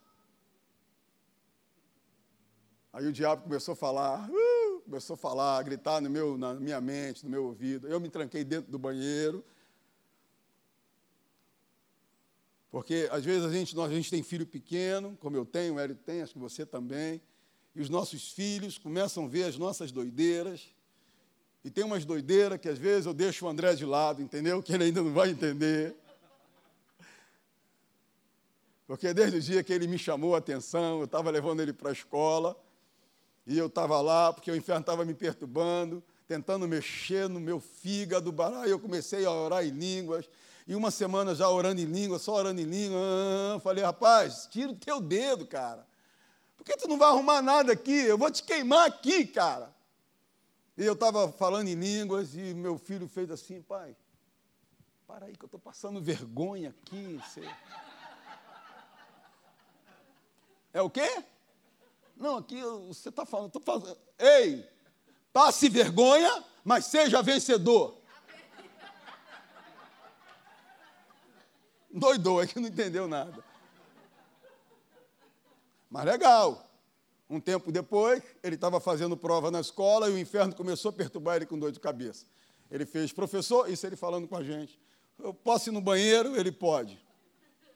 Aí o diabo começou a falar, uh, começou a falar, a gritar no meu, na minha mente, no meu ouvido. Eu me tranquei dentro do banheiro, Porque às vezes a gente, nós, a gente tem filho pequeno, como eu tenho, o Hélio tem, acho que você também, e os nossos filhos começam a ver as nossas doideiras. E tem umas doideiras que às vezes eu deixo o André de lado, entendeu? Que ele ainda não vai entender. Porque desde o dia que ele me chamou a atenção, eu estava levando ele para a escola, e eu estava lá, porque o inferno estava me perturbando, tentando mexer no meu fígado, e eu comecei a orar em línguas, e uma semana já orando em língua, só orando em língua. Ah, falei, rapaz, tira o teu dedo, cara. Por que tu não vai arrumar nada aqui? Eu vou te queimar aqui, cara. E eu estava falando em línguas e meu filho fez assim, pai, para aí que eu estou passando vergonha aqui. É o quê? Não, aqui você está falando, estou falando. Ei, passe vergonha, mas seja vencedor. Doidou, é que não entendeu nada. Mas legal. Um tempo depois, ele estava fazendo prova na escola e o inferno começou a perturbar ele com dor de cabeça. Ele fez, professor, isso ele falando com a gente. Eu posso ir no banheiro? Ele pode.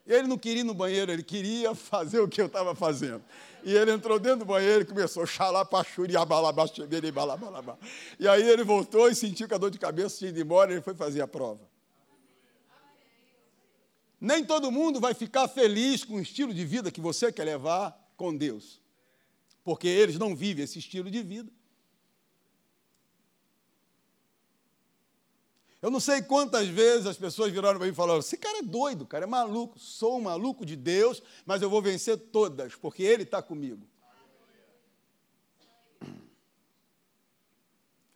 Ele não queria ir no banheiro, ele queria fazer o que eu estava fazendo. E ele entrou dentro do banheiro e começou a xalá, pachuri, abalabá, E aí ele voltou e sentiu que a dor de cabeça tinha ido embora e ele foi fazer a prova. Nem todo mundo vai ficar feliz com o estilo de vida que você quer levar com Deus, porque eles não vivem esse estilo de vida. Eu não sei quantas vezes as pessoas viraram para mim e falaram: esse cara é doido, cara, é maluco. Sou um maluco de Deus, mas eu vou vencer todas, porque Ele está comigo.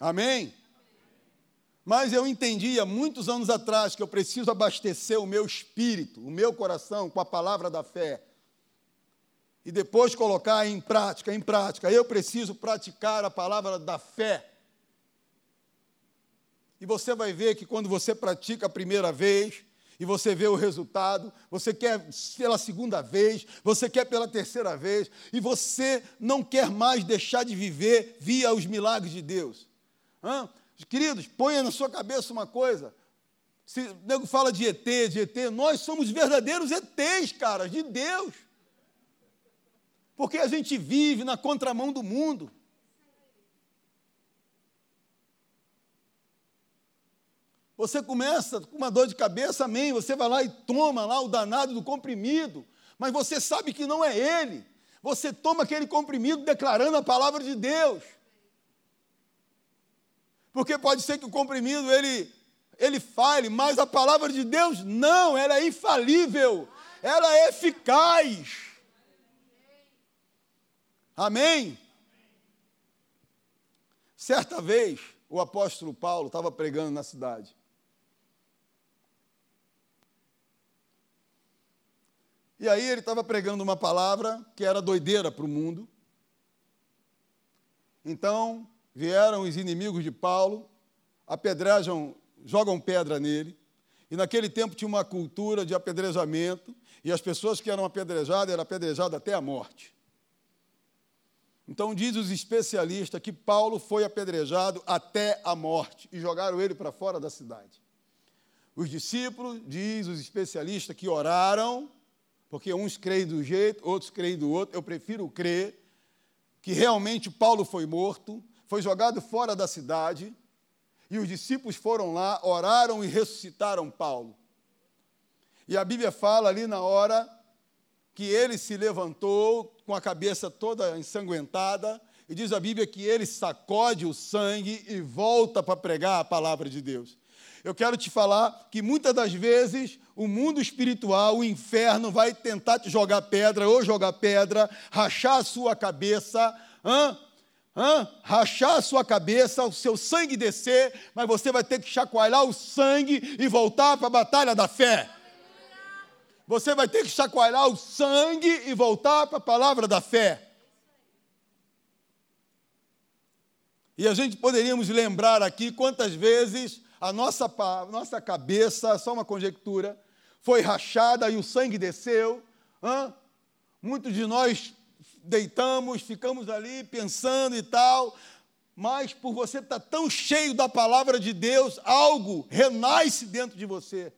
Amém? Mas eu entendia muitos anos atrás que eu preciso abastecer o meu espírito, o meu coração com a palavra da fé. E depois colocar em prática, em prática. Eu preciso praticar a palavra da fé. E você vai ver que quando você pratica a primeira vez, e você vê o resultado, você quer pela segunda vez, você quer pela terceira vez, e você não quer mais deixar de viver via os milagres de Deus. Hã? Queridos, ponha na sua cabeça uma coisa. Se o nego fala de ET, de ET, nós somos verdadeiros ETs, cara, de Deus. Porque a gente vive na contramão do mundo. Você começa com uma dor de cabeça, amém. Você vai lá e toma lá o danado do comprimido, mas você sabe que não é ele. Você toma aquele comprimido declarando a palavra de Deus. Porque pode ser que o comprimido ele ele fale, mas a palavra de Deus não, ela é infalível. Ela é eficaz. Amém. Certa vez, o apóstolo Paulo estava pregando na cidade. E aí ele estava pregando uma palavra que era doideira para o mundo. Então vieram os inimigos de Paulo, apedrejam, jogam pedra nele. E naquele tempo tinha uma cultura de apedrejamento, e as pessoas que eram apedrejadas eram apedrejadas até a morte. Então diz os especialistas que Paulo foi apedrejado até a morte e jogaram ele para fora da cidade. Os discípulos, diz os especialistas, que oraram porque uns creem do jeito, outros creem do outro. Eu prefiro crer que realmente Paulo foi morto, foi jogado fora da cidade, e os discípulos foram lá, oraram e ressuscitaram Paulo. E a Bíblia fala ali na hora que ele se levantou com a cabeça toda ensanguentada, e diz a Bíblia que ele sacode o sangue e volta para pregar a palavra de Deus. Eu quero te falar que muitas das vezes o mundo espiritual, o inferno, vai tentar te jogar pedra ou jogar pedra, rachar a sua cabeça, hã? Hã? rachar a sua cabeça, o seu sangue descer, mas você vai ter que chacoalhar o sangue e voltar para a batalha da fé. Você vai ter que chacoalhar o sangue e voltar para a palavra da fé. E a gente poderíamos lembrar aqui quantas vezes a nossa, a nossa cabeça, só uma conjectura, foi rachada e o sangue desceu. Hã? Muitos de nós deitamos, ficamos ali pensando e tal, mas por você estar tão cheio da palavra de Deus, algo renasce dentro de você.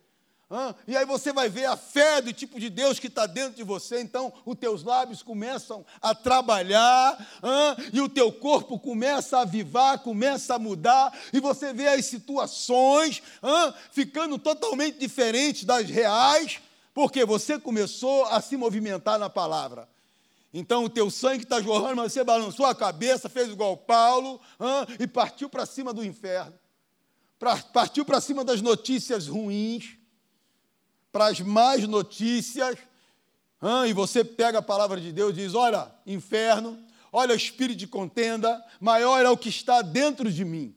E aí você vai ver a fé do tipo de Deus que está dentro de você. Então, os teus lábios começam a trabalhar, e o teu corpo começa a avivar, começa a mudar, e você vê as situações ficando totalmente diferentes das reais, porque você começou a se movimentar na palavra. Então o teu sangue está jorrando, mas você balançou a cabeça, fez igual Paulo, e partiu para cima do inferno. partiu para cima das notícias ruins para as más notícias, e você pega a palavra de Deus e diz: Olha, inferno, olha o espírito de contenda, maior é o que está dentro de mim.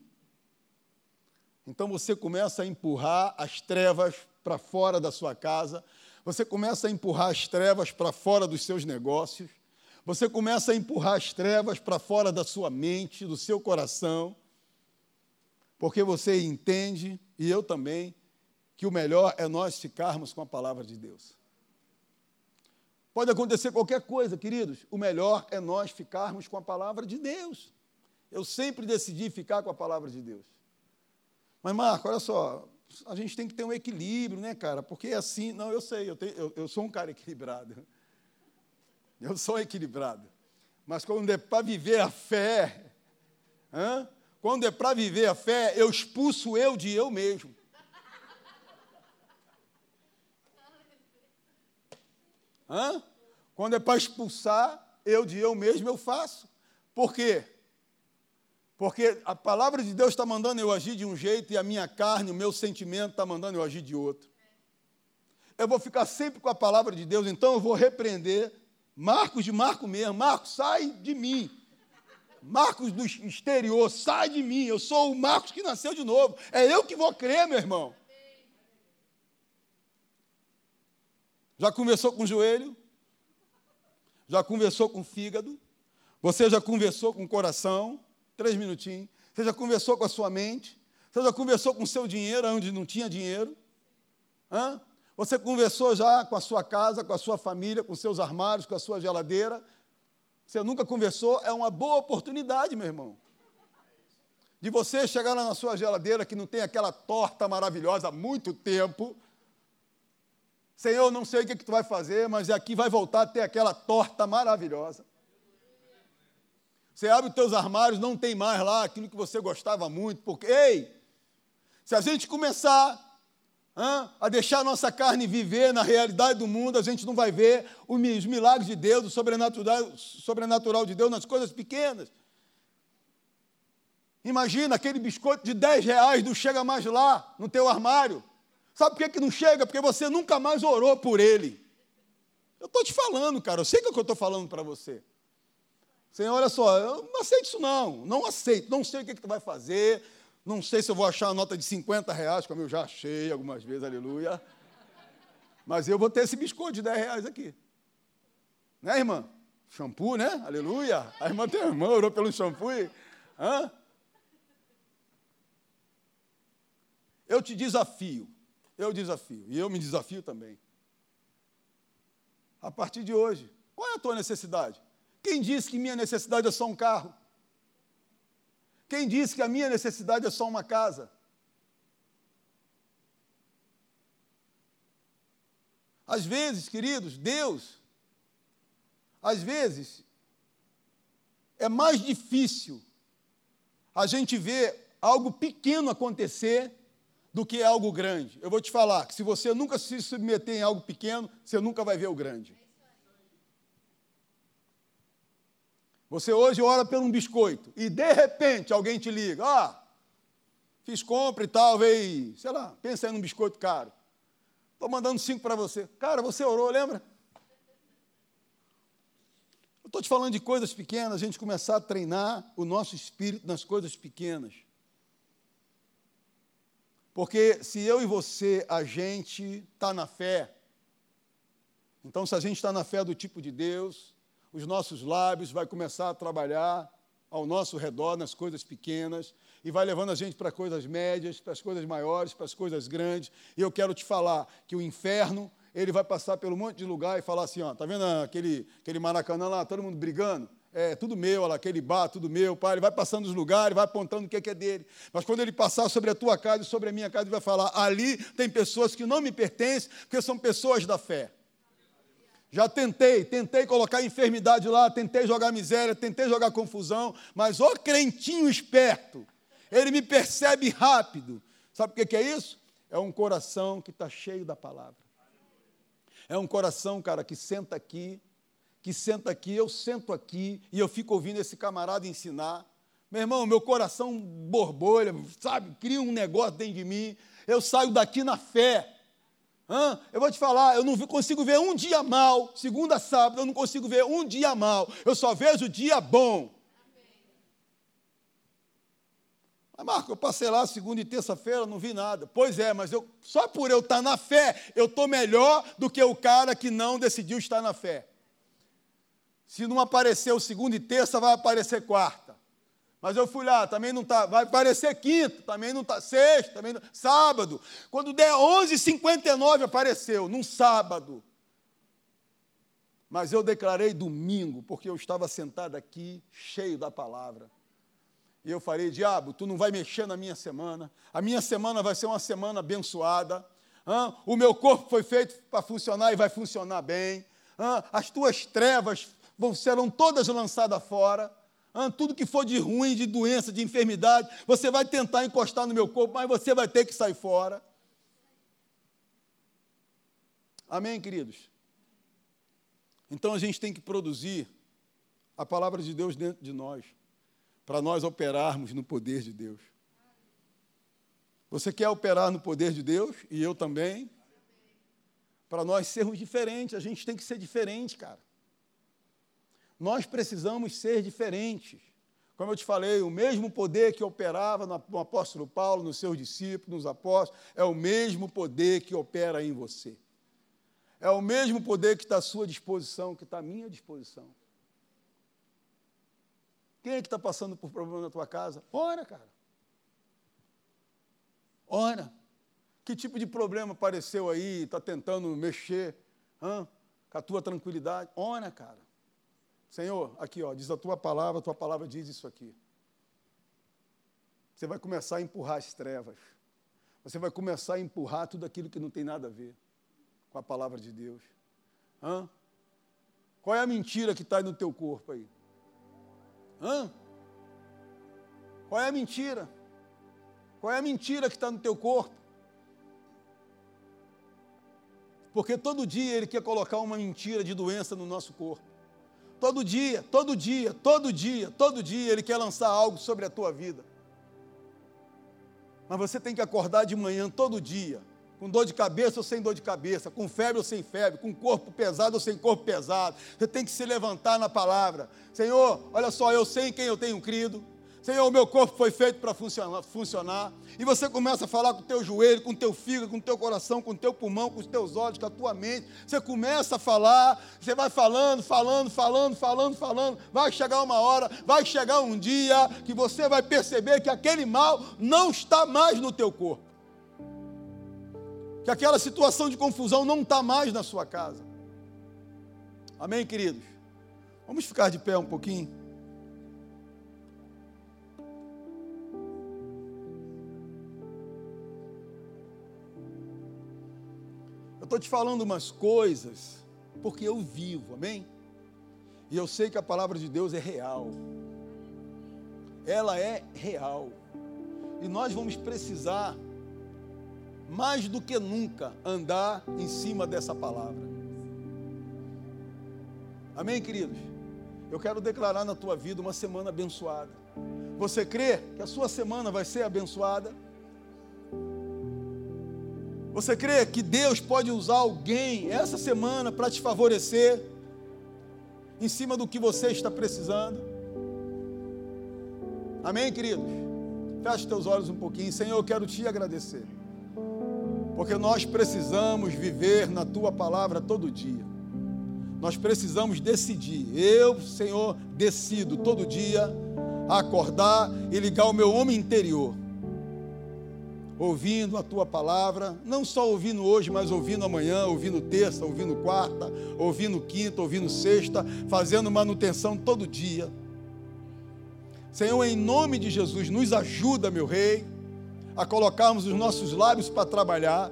Então você começa a empurrar as trevas para fora da sua casa, você começa a empurrar as trevas para fora dos seus negócios, você começa a empurrar as trevas para fora da sua mente, do seu coração, porque você entende, e eu também, que o melhor é nós ficarmos com a palavra de Deus. Pode acontecer qualquer coisa, queridos, o melhor é nós ficarmos com a palavra de Deus. Eu sempre decidi ficar com a palavra de Deus. Mas, Marco, olha só, a gente tem que ter um equilíbrio, né, cara? Porque é assim, não, eu sei, eu, tenho, eu, eu sou um cara equilibrado. Eu sou equilibrado. Mas quando é para viver a fé, quando é para viver a fé, eu expulso eu de eu mesmo. Hã? Quando é para expulsar, eu de eu mesmo eu faço. Por quê? Porque a palavra de Deus está mandando eu agir de um jeito e a minha carne, o meu sentimento está mandando eu agir de outro. Eu vou ficar sempre com a palavra de Deus, então eu vou repreender Marcos de Marco mesmo. Marcos, sai de mim. Marcos do exterior, sai de mim. Eu sou o Marcos que nasceu de novo. É eu que vou crer, meu irmão. Já conversou com o joelho? Já conversou com o fígado? Você já conversou com o coração? Três minutinhos. Você já conversou com a sua mente? Você já conversou com o seu dinheiro onde não tinha dinheiro? Hã? Você conversou já com a sua casa, com a sua família, com seus armários, com a sua geladeira? Você nunca conversou? É uma boa oportunidade, meu irmão. De você chegar lá na sua geladeira que não tem aquela torta maravilhosa há muito tempo. Senhor, não sei o que, que tu vai fazer, mas aqui vai voltar a ter aquela torta maravilhosa. Você abre os teus armários, não tem mais lá aquilo que você gostava muito, porque, ei, se a gente começar hein, a deixar a nossa carne viver na realidade do mundo, a gente não vai ver os milagres de Deus, o sobrenatural, sobrenatural de Deus nas coisas pequenas. Imagina aquele biscoito de 10 reais não chega mais lá no teu armário. Sabe por que, que não chega? Porque você nunca mais orou por ele. Eu estou te falando, cara, eu sei é o que eu estou falando para você. Senhor, olha só, eu não aceito isso não, não aceito, não sei o que, que tu vai fazer, não sei se eu vou achar uma nota de 50 reais, como eu já achei algumas vezes, aleluia. Mas eu vou ter esse biscoito de 10 reais aqui. Né, irmã? Shampoo, né? Aleluia. A irmã tem a irmã, orou pelo shampoo. E... Hã? Eu te desafio, eu desafio, e eu me desafio também. A partir de hoje, qual é a tua necessidade? Quem disse que minha necessidade é só um carro? Quem disse que a minha necessidade é só uma casa? Às vezes, queridos, Deus, às vezes, é mais difícil a gente ver algo pequeno acontecer do que algo grande. Eu vou te falar que se você nunca se submeter em algo pequeno, você nunca vai ver o grande. Você hoje ora por um biscoito e de repente alguém te liga, ah, fiz compra e tal, veio, sei lá, pensa em um biscoito caro. Estou mandando cinco para você. Cara, você orou, lembra? Eu estou te falando de coisas pequenas, a gente começar a treinar o nosso espírito nas coisas pequenas. Porque se eu e você, a gente está na fé, então se a gente está na fé do tipo de Deus, os nossos lábios, vai começar a trabalhar ao nosso redor nas coisas pequenas e vai levando a gente para coisas médias, para as coisas maiores, para as coisas grandes. E eu quero te falar que o inferno, ele vai passar pelo monte de lugar e falar assim, ó, tá vendo aquele, aquele Maracanã lá, todo mundo brigando? É, tudo meu, olha lá, aquele bar, tudo meu, pai. Ele vai passando os lugares, vai apontando o que é, que é dele. Mas quando ele passar sobre a tua casa e sobre a minha casa, ele vai falar: ali tem pessoas que não me pertencem, porque são pessoas da fé. Já tentei, tentei colocar enfermidade lá, tentei jogar miséria, tentei jogar confusão, mas o crentinho esperto, ele me percebe rápido. Sabe o que é isso? É um coração que está cheio da palavra. É um coração, cara, que senta aqui, que senta aqui, eu sento aqui e eu fico ouvindo esse camarada ensinar. Meu irmão, meu coração borbolha, sabe? Cria um negócio dentro de mim. Eu saio daqui na fé. Hã? Eu vou te falar, eu não consigo ver um dia mal, segunda sábado, eu não consigo ver um dia mal, eu só vejo dia bom. Mas, Marco, eu passei lá segunda e terça-feira, não vi nada. Pois é, mas eu, só por eu estar na fé, eu estou melhor do que o cara que não decidiu estar na fé. Se não apareceu segunda e terça, vai aparecer quarta. Mas eu fui lá, também não está. Vai aparecer quinto, também não está. Sexta, também não. Sábado. Quando der 11h59, apareceu, num sábado. Mas eu declarei domingo, porque eu estava sentado aqui, cheio da palavra. E eu falei, diabo, tu não vai mexer na minha semana. A minha semana vai ser uma semana abençoada. O meu corpo foi feito para funcionar e vai funcionar bem. As tuas trevas serão todas lançadas fora ah, tudo que for de ruim, de doença, de enfermidade, você vai tentar encostar no meu corpo, mas você vai ter que sair fora. Amém, queridos? Então a gente tem que produzir a palavra de Deus dentro de nós, para nós operarmos no poder de Deus. Você quer operar no poder de Deus? E eu também. Para nós sermos diferentes, a gente tem que ser diferente, cara. Nós precisamos ser diferentes. Como eu te falei, o mesmo poder que operava no apóstolo Paulo, nos seus discípulos, nos apóstolos, é o mesmo poder que opera em você. É o mesmo poder que está à sua disposição, que está à minha disposição. Quem é que está passando por problema na tua casa? Ora, cara. Ora, que tipo de problema apareceu aí? Está tentando mexer com a tua tranquilidade? Ora, cara. Senhor, aqui, ó, diz a tua palavra, a tua palavra diz isso aqui. Você vai começar a empurrar as trevas. Você vai começar a empurrar tudo aquilo que não tem nada a ver com a palavra de Deus. Hã? Qual é a mentira que está no teu corpo aí? Hã? Qual é a mentira? Qual é a mentira que está no teu corpo? Porque todo dia ele quer colocar uma mentira de doença no nosso corpo. Todo dia, todo dia, todo dia, todo dia ele quer lançar algo sobre a tua vida. Mas você tem que acordar de manhã todo dia, com dor de cabeça ou sem dor de cabeça, com febre ou sem febre, com corpo pesado ou sem corpo pesado. Você tem que se levantar na palavra. Senhor, olha só, eu sei em quem eu tenho crido. Senhor, meu corpo foi feito para funcionar, funcionar. E você começa a falar com o teu joelho, com o teu fígado, com o teu coração, com o teu pulmão, com os teus olhos, com a tua mente. Você começa a falar, você vai falando, falando, falando, falando, falando. Vai chegar uma hora, vai chegar um dia que você vai perceber que aquele mal não está mais no teu corpo. Que aquela situação de confusão não está mais na sua casa. Amém, queridos? Vamos ficar de pé um pouquinho. Estou te falando umas coisas porque eu vivo, amém? E eu sei que a palavra de Deus é real. Ela é real. E nós vamos precisar, mais do que nunca, andar em cima dessa palavra. Amém, queridos? Eu quero declarar na tua vida uma semana abençoada. Você crê que a sua semana vai ser abençoada? Você crê que Deus pode usar alguém essa semana para te favorecer em cima do que você está precisando? Amém, queridos? Feche teus olhos um pouquinho. Senhor, eu quero te agradecer. Porque nós precisamos viver na tua palavra todo dia. Nós precisamos decidir. Eu, Senhor, decido todo dia acordar e ligar o meu homem interior ouvindo a tua palavra, não só ouvindo hoje, mas ouvindo amanhã, ouvindo terça, ouvindo quarta, ouvindo quinta, ouvindo sexta, fazendo manutenção todo dia. Senhor, em nome de Jesus, nos ajuda, meu Rei, a colocarmos os nossos lábios para trabalhar.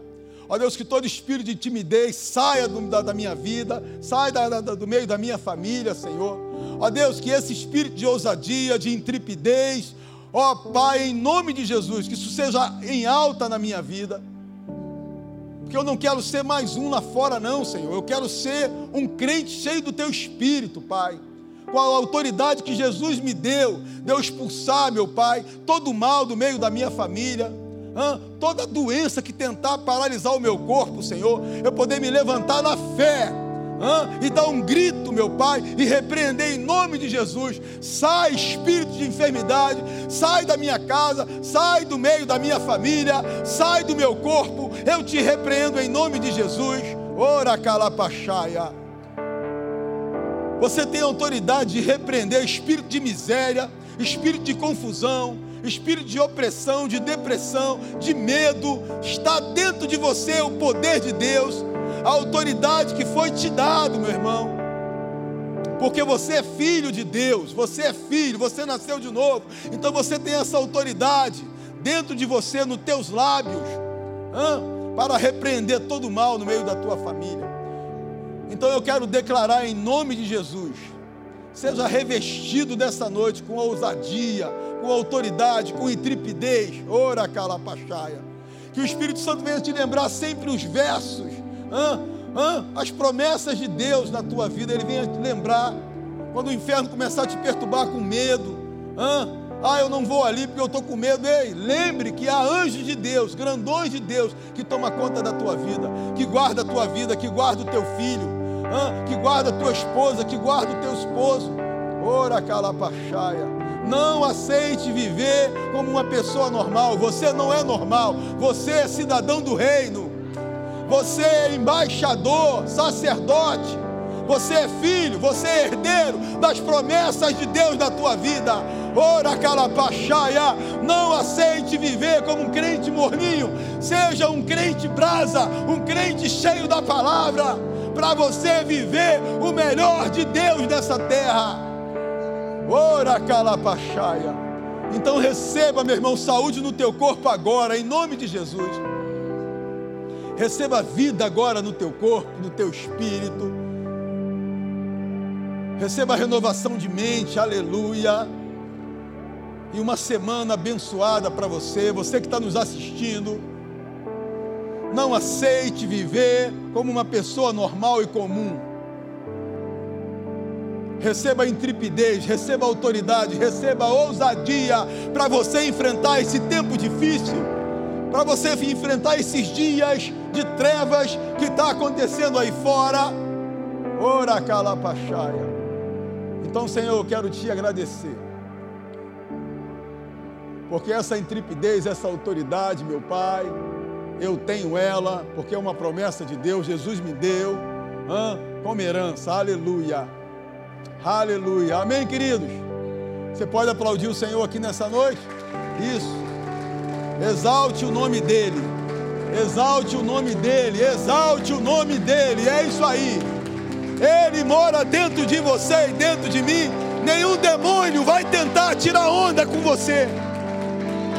Ó Deus, que todo espírito de timidez saia do, da, da, minha vida, saia da, da, do meio da minha família, Senhor. Ó Deus, que esse espírito de ousadia, de intrepidez, Ó oh, Pai, em nome de Jesus, que isso seja em alta na minha vida. Porque eu não quero ser mais um lá fora, não, Senhor. Eu quero ser um crente cheio do Teu Espírito, Pai. Com a autoridade que Jesus me deu, deu expulsar, meu Pai, todo o mal do meio da minha família. toda doença que tentar paralisar o meu corpo, Senhor, eu poder me levantar na fé e dar um grito, meu Pai, e repreender em nome de Jesus. Sai, espírito de enfermidade, sai da minha casa, sai do meio da minha família, sai do meu corpo. Eu te repreendo em nome de Jesus. Ora calapachaia. Você tem autoridade de repreender espírito de miséria, espírito de confusão, espírito de opressão, de depressão, de medo. Está dentro de você o poder de Deus a autoridade que foi te dado, meu irmão. Porque você é filho de Deus, você é filho, você nasceu de novo. Então você tem essa autoridade dentro de você, nos teus lábios, hein, para repreender todo o mal no meio da tua família. Então eu quero declarar em nome de Jesus, seja revestido dessa noite com ousadia, com autoridade, com intrepidez, ora calapachaia. Que o Espírito Santo venha te lembrar sempre os versos ah, ah, as promessas de Deus na tua vida, Ele vem te lembrar. Quando o inferno começar a te perturbar com medo, ah, ah eu não vou ali porque eu estou com medo. Ei, lembre que há anjos de Deus, grandões de Deus, que toma conta da tua vida, que guarda a tua vida, que guarda o teu filho, ah, que guarda a tua esposa, que guarda o teu esposo. Ora calapachaia. Não aceite viver como uma pessoa normal. Você não é normal. Você é cidadão do reino você é embaixador, sacerdote, você é filho, você é herdeiro das promessas de Deus na tua vida. Ora calapachaia, não aceite viver como um crente morninho, seja um crente brasa, um crente cheio da palavra, para você viver o melhor de Deus nessa terra. Ora calapachaia. Então receba, meu irmão, saúde no teu corpo agora, em nome de Jesus. Receba vida agora no teu corpo, no teu espírito. Receba renovação de mente, aleluia e uma semana abençoada para você, você que está nos assistindo. Não aceite viver como uma pessoa normal e comum. Receba intrepidez, receba autoridade, receba ousadia para você enfrentar esse tempo difícil, para você enfrentar esses dias de trevas que está acontecendo aí fora. Ora calapachaia. Então, Senhor, eu quero te agradecer porque essa intrepidez, essa autoridade, meu Pai, eu tenho ela, porque é uma promessa de Deus, Jesus me deu, hein, como herança, aleluia, aleluia, amém, queridos? Você pode aplaudir o Senhor aqui nessa noite? Isso, exalte o nome dEle, exalte o nome dEle, exalte o nome dEle, é isso aí, Ele mora dentro de você e dentro de mim, nenhum demônio vai tentar tirar onda com você.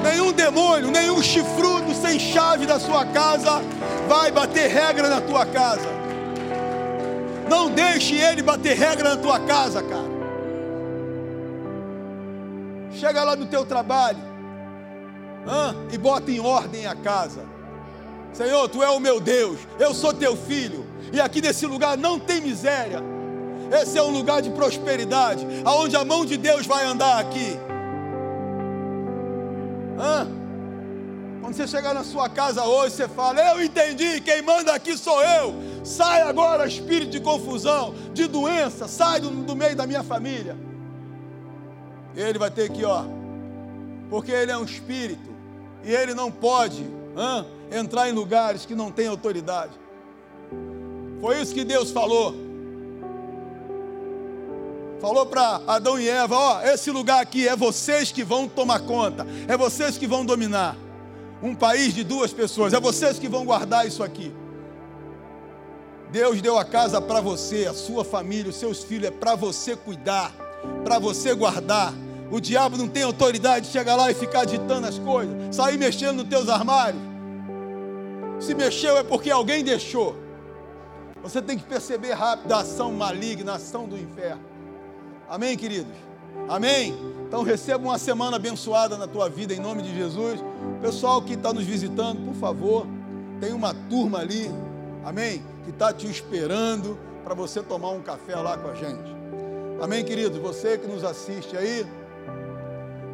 Nenhum demônio, nenhum chifrudo sem chave da sua casa vai bater regra na tua casa. Não deixe ele bater regra na tua casa, cara. Chega lá no teu trabalho e bota em ordem a casa. Senhor, tu é o meu Deus, eu sou teu filho, e aqui nesse lugar não tem miséria. Esse é um lugar de prosperidade, aonde a mão de Deus vai andar aqui. Quando você chegar na sua casa hoje, você fala: Eu entendi, quem manda aqui sou eu. Sai agora, espírito de confusão, de doença, sai do, do meio da minha família. Ele vai ter que, ó, porque ele é um espírito e ele não pode entrar em lugares que não tem autoridade. Foi isso que Deus falou falou para Adão e Eva: Ó, esse lugar aqui é vocês que vão tomar conta, é vocês que vão dominar. Um país de duas pessoas, é vocês que vão guardar isso aqui. Deus deu a casa para você, a sua família, os seus filhos, é para você cuidar, para você guardar. O diabo não tem autoridade de chegar lá e ficar ditando as coisas, sair mexendo nos teus armários. Se mexeu é porque alguém deixou. Você tem que perceber rápido a ação maligna, a ação do inferno. Amém, queridos? Amém? Então receba uma semana abençoada na tua vida em nome de Jesus. Pessoal que está nos visitando, por favor, tem uma turma ali, amém? Que está te esperando para você tomar um café lá com a gente. Amém, queridos? Você que nos assiste aí,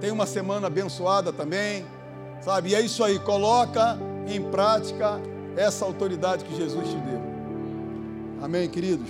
tem uma semana abençoada também, sabe? E é isso aí, coloca em prática essa autoridade que Jesus te deu. Amém, queridos?